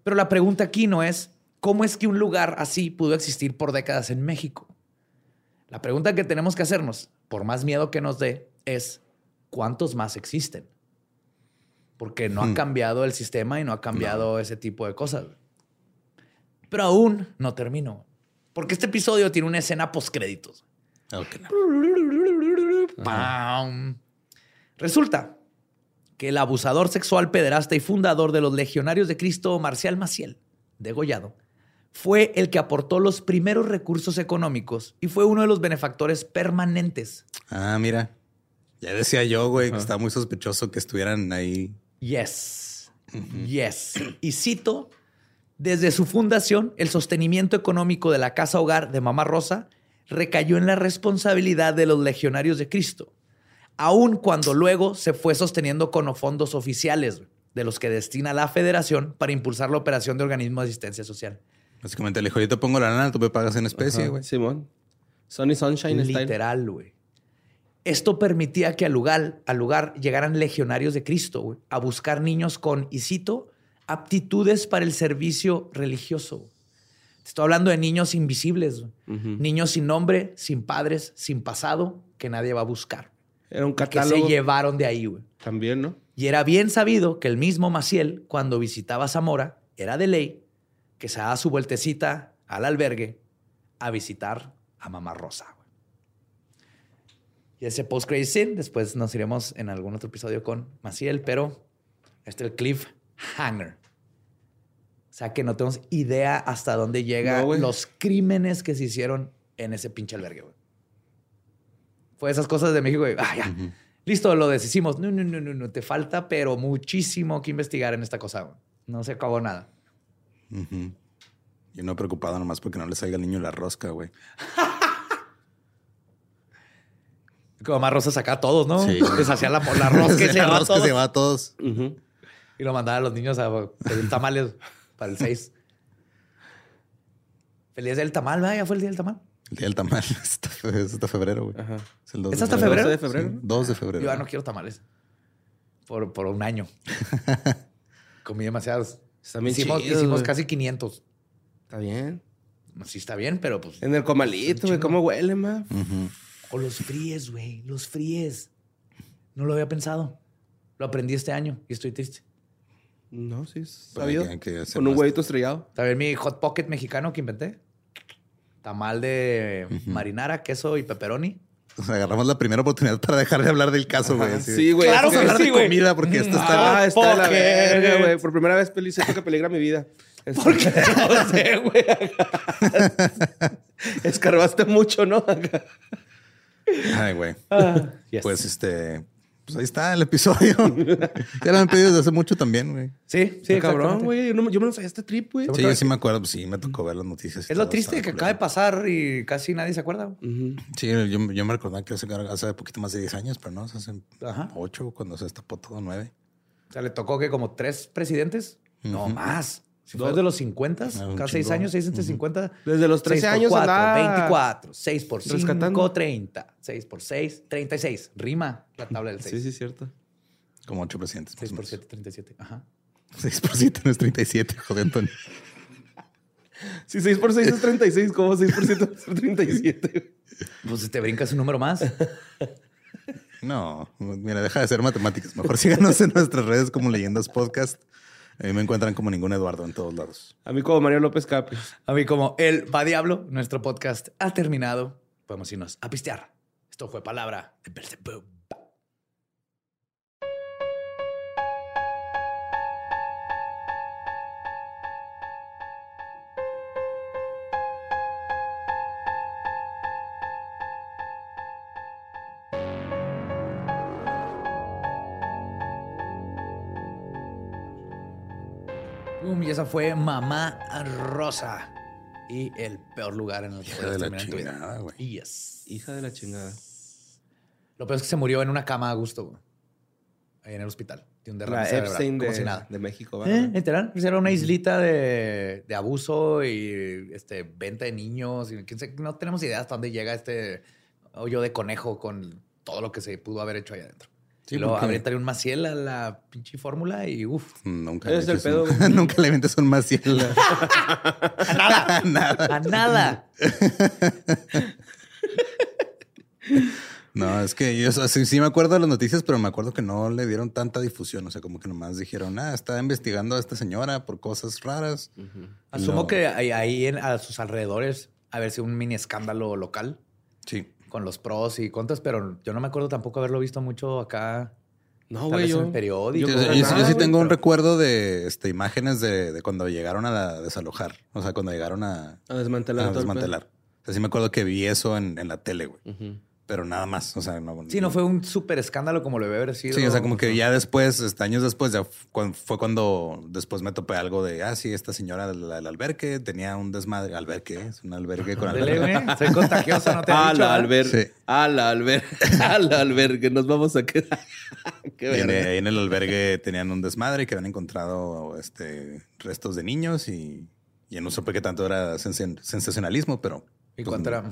Pero la pregunta aquí no es cómo es que un lugar así pudo existir por décadas en México. La pregunta que tenemos que hacernos, por más miedo que nos dé, es ¿cuántos más existen? Porque no ha Hmm. cambiado el sistema y no ha cambiado ese tipo de cosas. Pero aún no termino. Porque este episodio tiene una escena postcréditos. Ok, no. ¡Pam! Resulta que el abusador sexual, pederasta y fundador de los Legionarios de Cristo, Marcial Maciel, degollado, fue el que aportó los primeros recursos económicos y fue uno de los benefactores permanentes. Ah, mira. Ya decía yo, güey, que está muy sospechoso que estuvieran ahí. Yes. Yes. Y cito, desde su fundación, el sostenimiento económico de la Casa Hogar de Mamá Rosa recayó en la responsabilidad de los legionarios de Cristo, aun cuando luego se fue sosteniendo con fondos oficiales de los que destina la federación para impulsar la operación de organismo de asistencia social. Básicamente le dijo, yo te pongo la lana, tú me pagas en especie, güey. Simón. Sunny Sunshine Style. Literal, güey. Esto permitía que al lugar, al lugar llegaran legionarios de Cristo, güey, a buscar niños con, y cito, aptitudes para el servicio religioso. Te estoy hablando de niños invisibles, güey. Ujú. niños sin nombre, sin padres, sin pasado, que nadie va a buscar. Era un Que se catálogo llevaron de ahí, güey. también, ¿no? Y era bien sabido que el mismo Maciel, cuando visitaba Zamora, era de ley que se daba su vueltecita al albergue a visitar a Mamá Rosa. Y ese post-credit scene, después nos iremos en algún otro episodio con Maciel, pero este es el cliffhanger. O sea que no tenemos idea hasta dónde llegan No, los crímenes que se hicieron en ese pinche albergue. güey. Fue esas cosas de México. güey. Ah, ya. Listo, lo deshicimos. No, no, no, no, no. Te falta, pero muchísimo que investigar en esta cosa. güey. No se acabó nada. Ujú. Y uno preocupado nomás porque no le salga al niño la rosca, güey. [LAUGHS] Como más Rosa sacaba a todos, ¿no? Sí. Les hacía la, la [LAUGHS] rosca y se la llevaba a rosca todos. se va a todos. Y lo mandaba a los niños a pedir tamales para el 6. Feliz día del tamal, ¿verdad? Ya fue el día del tamal. El día del tamal es [LAUGHS] hasta, fe- es hasta febrero, güey. Ajá. Es el 2 ¿Es de hasta febrero. febrero? ¿12 de febrero? Sí, 2 de febrero. Yo ya no quiero tamales. Por, por un año. Comí demasiados. Bien hicimos casi 500. Está bien. Sí está bien, pero pues... En el comalito, güey. ¿Cómo huele, ma? Ujú. O los fríes, güey. Los fríes. No lo había pensado. Lo aprendí este año y estoy triste. No, sí. es Pero sabido. Con un huevito estrellado. También mi hot pocket mexicano que inventé. Tamal de marinara, queso y pepperoni. [LAUGHS] Agarramos la primera oportunidad para dejar de hablar del caso, güey. Sí, güey. Claro es que hablar sí, de güey. comida porque esto está... Ah, está la verga, güey. Por primera vez, Peli, siento que [LAUGHS] peligra mi vida. Es- ¿Por qué? [LAUGHS] No sé, güey. Escarbaste mucho, ¿no? Ay, güey. Yes. Pues este... Pues ahí está el episodio. [LAUGHS] ya lo han pedido desde hace mucho también, güey. Sí, sí, cabrón, güey. Yo, no, yo me lo sabía este trip, güey. Sí, yo sí me acuerdo. Pues sí, me tocó ver las noticias. Es lo triste que acaba de pasar y casi nadie se acuerda. Sí, yo, yo me recordaba que hace, hace poquito más de 10 años, pero no, hace Ajá. 8 cuando se destapó todo, 9. O sea, le tocó que como tres presidentes, no más. Si fue de los 50, Ah, cada seis años, 6 entre 50. Desde los 13 años 4, andaba 24, 6 por 5, rescatando. 30. 6 por 6, 36. Rima la tabla del 6. Sí, sí, cierto. Como 8 presidentes. 6 por más o 7, 37. Ajá. menos. 6 por 7 no es 37, joder, Antonio. [LAUGHS] Si 6 por 6 es 36, ¿cómo 6 por 7 es 37? güey? Pues si te brincas un número más. No, mira, deja de ser matemáticas. Mejor síganos en nuestras redes como Leyendas Podcast. A mí me encuentran como ningún Eduardo en todos lados. A mí como Mario López Capi. A mí como el va diablo, nuestro podcast ha terminado. Podemos irnos a pistear. Esto fue palabra de Belzebub. Boom, y esa fue Mamá Rosa. Y el peor lugar en el que Hija puedes de la terminar en tu vida. chingada, güey. Yes. Hija de la chingada. Lo peor es que se murió en una cama a gusto, güey. Ahí en el hospital. De un derrame La cerebral, Epstein como de, si nada. de México. Eh, ¿verdad? literal. Pues Era una islita de, de abuso y este, venta de niños. Y quién no tenemos idea hasta dónde llega este hoyo de conejo con todo lo que se pudo haber hecho ahí adentro. Sí, y luego traído un maciel a la pinche fórmula y uff. Nunca Ese es le el pedo, un-. Nunca le un maciel. ¡A [LAUGHS] [LAUGHS] nada! Nada. ¡A nada! [LAUGHS] No, es que yo sí, sí me acuerdo de las noticias, pero me acuerdo que no le dieron tanta difusión. O sea, como que nomás dijeron, ah, está investigando a esta señora por cosas raras. Asumo No. que ahí, en- a sus alrededores haber sido un mini escándalo local Sí. Con los pros y contras, pero yo no me acuerdo tampoco haberlo visto mucho acá. No, güey, en yo. el periódico. Yo, Yo yo- creo yo que sí- nada, tengo un recuerdo de este, imágenes de, de cuando llegaron a la- desalojar. O sea, cuando llegaron a, A desmantelar. a desmantelar. O sea, sí me acuerdo que vi eso en, en la tele, güey. Ujú. Pero nada más. O sea, no. Sí, no fue un súper escándalo como lo debe haber sido. Sí, o sea, como que ya después, este, años después, ya fue cuando después me topé algo de, ah, sí, esta señora del, del albergue tenía un desmadre. Albergue, es un albergue con albergue. Soy contagiosa, no te A he dicho. la ¿verdad? alber. [LAUGHS] Sí. A la alber. A la albergue. Nos vamos a quedar. [LAUGHS] Qué Y en, ahí en el albergue tenían un desmadre que habían encontrado este, restos de niños y ya no supe qué tanto era sensa- sensacionalismo, pero. ¿Y pues, cuánto era?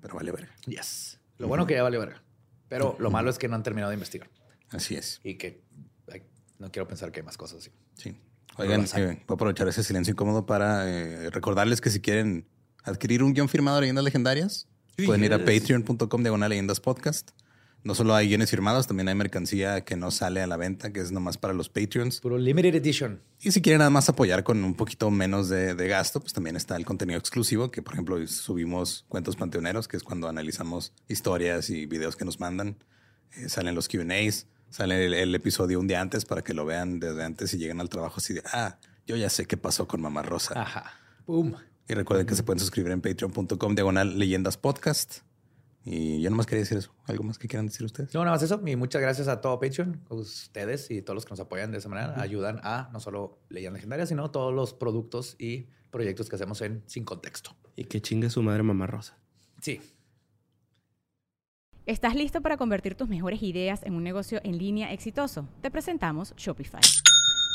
Pero vale verga. Yes. Lo bueno que ya vale verga. Pero lo malo es que no han terminado de investigar. Así es. Y que ay, no quiero pensar que hay más cosas así. Sí. Oigan, eh, voy a aprovechar ese silencio incómodo para eh, recordarles que si quieren adquirir un guion firmado de leyendas legendarias, pueden ir a patreon.com diagonal leyendas podcast. No solo hay guiones firmados, también hay mercancía que no sale a la venta, que es nomás para los Patreons. Puro limited edition. Y si quieren nada más apoyar con un poquito menos de, de gasto, pues también está el contenido exclusivo, que por ejemplo subimos cuentos panteoneros, que es cuando analizamos historias y videos que nos mandan. Eh, salen los QAs, sale el, el episodio un día antes para que lo vean desde antes y lleguen al trabajo así de, ah, yo ya sé qué pasó con Mamá Rosa. Ajá. Boom. Y recuerden que se pueden suscribir en patreon.com diagonal leyendas podcast. Y yo nomás quería decir eso. ¿Algo más que quieran decir ustedes? No, nada más eso. Y muchas gracias a todo Patreon. Ustedes y todos los que nos apoyan de esa manera ayudan a no solo Leyendas Legendarias, sino todos los productos y proyectos que hacemos en Sin Contexto. Y que chingue su madre, mamá rosa. Sí. ¿Estás listo para convertir tus mejores ideas en un negocio en línea exitoso? Te presentamos Shopify.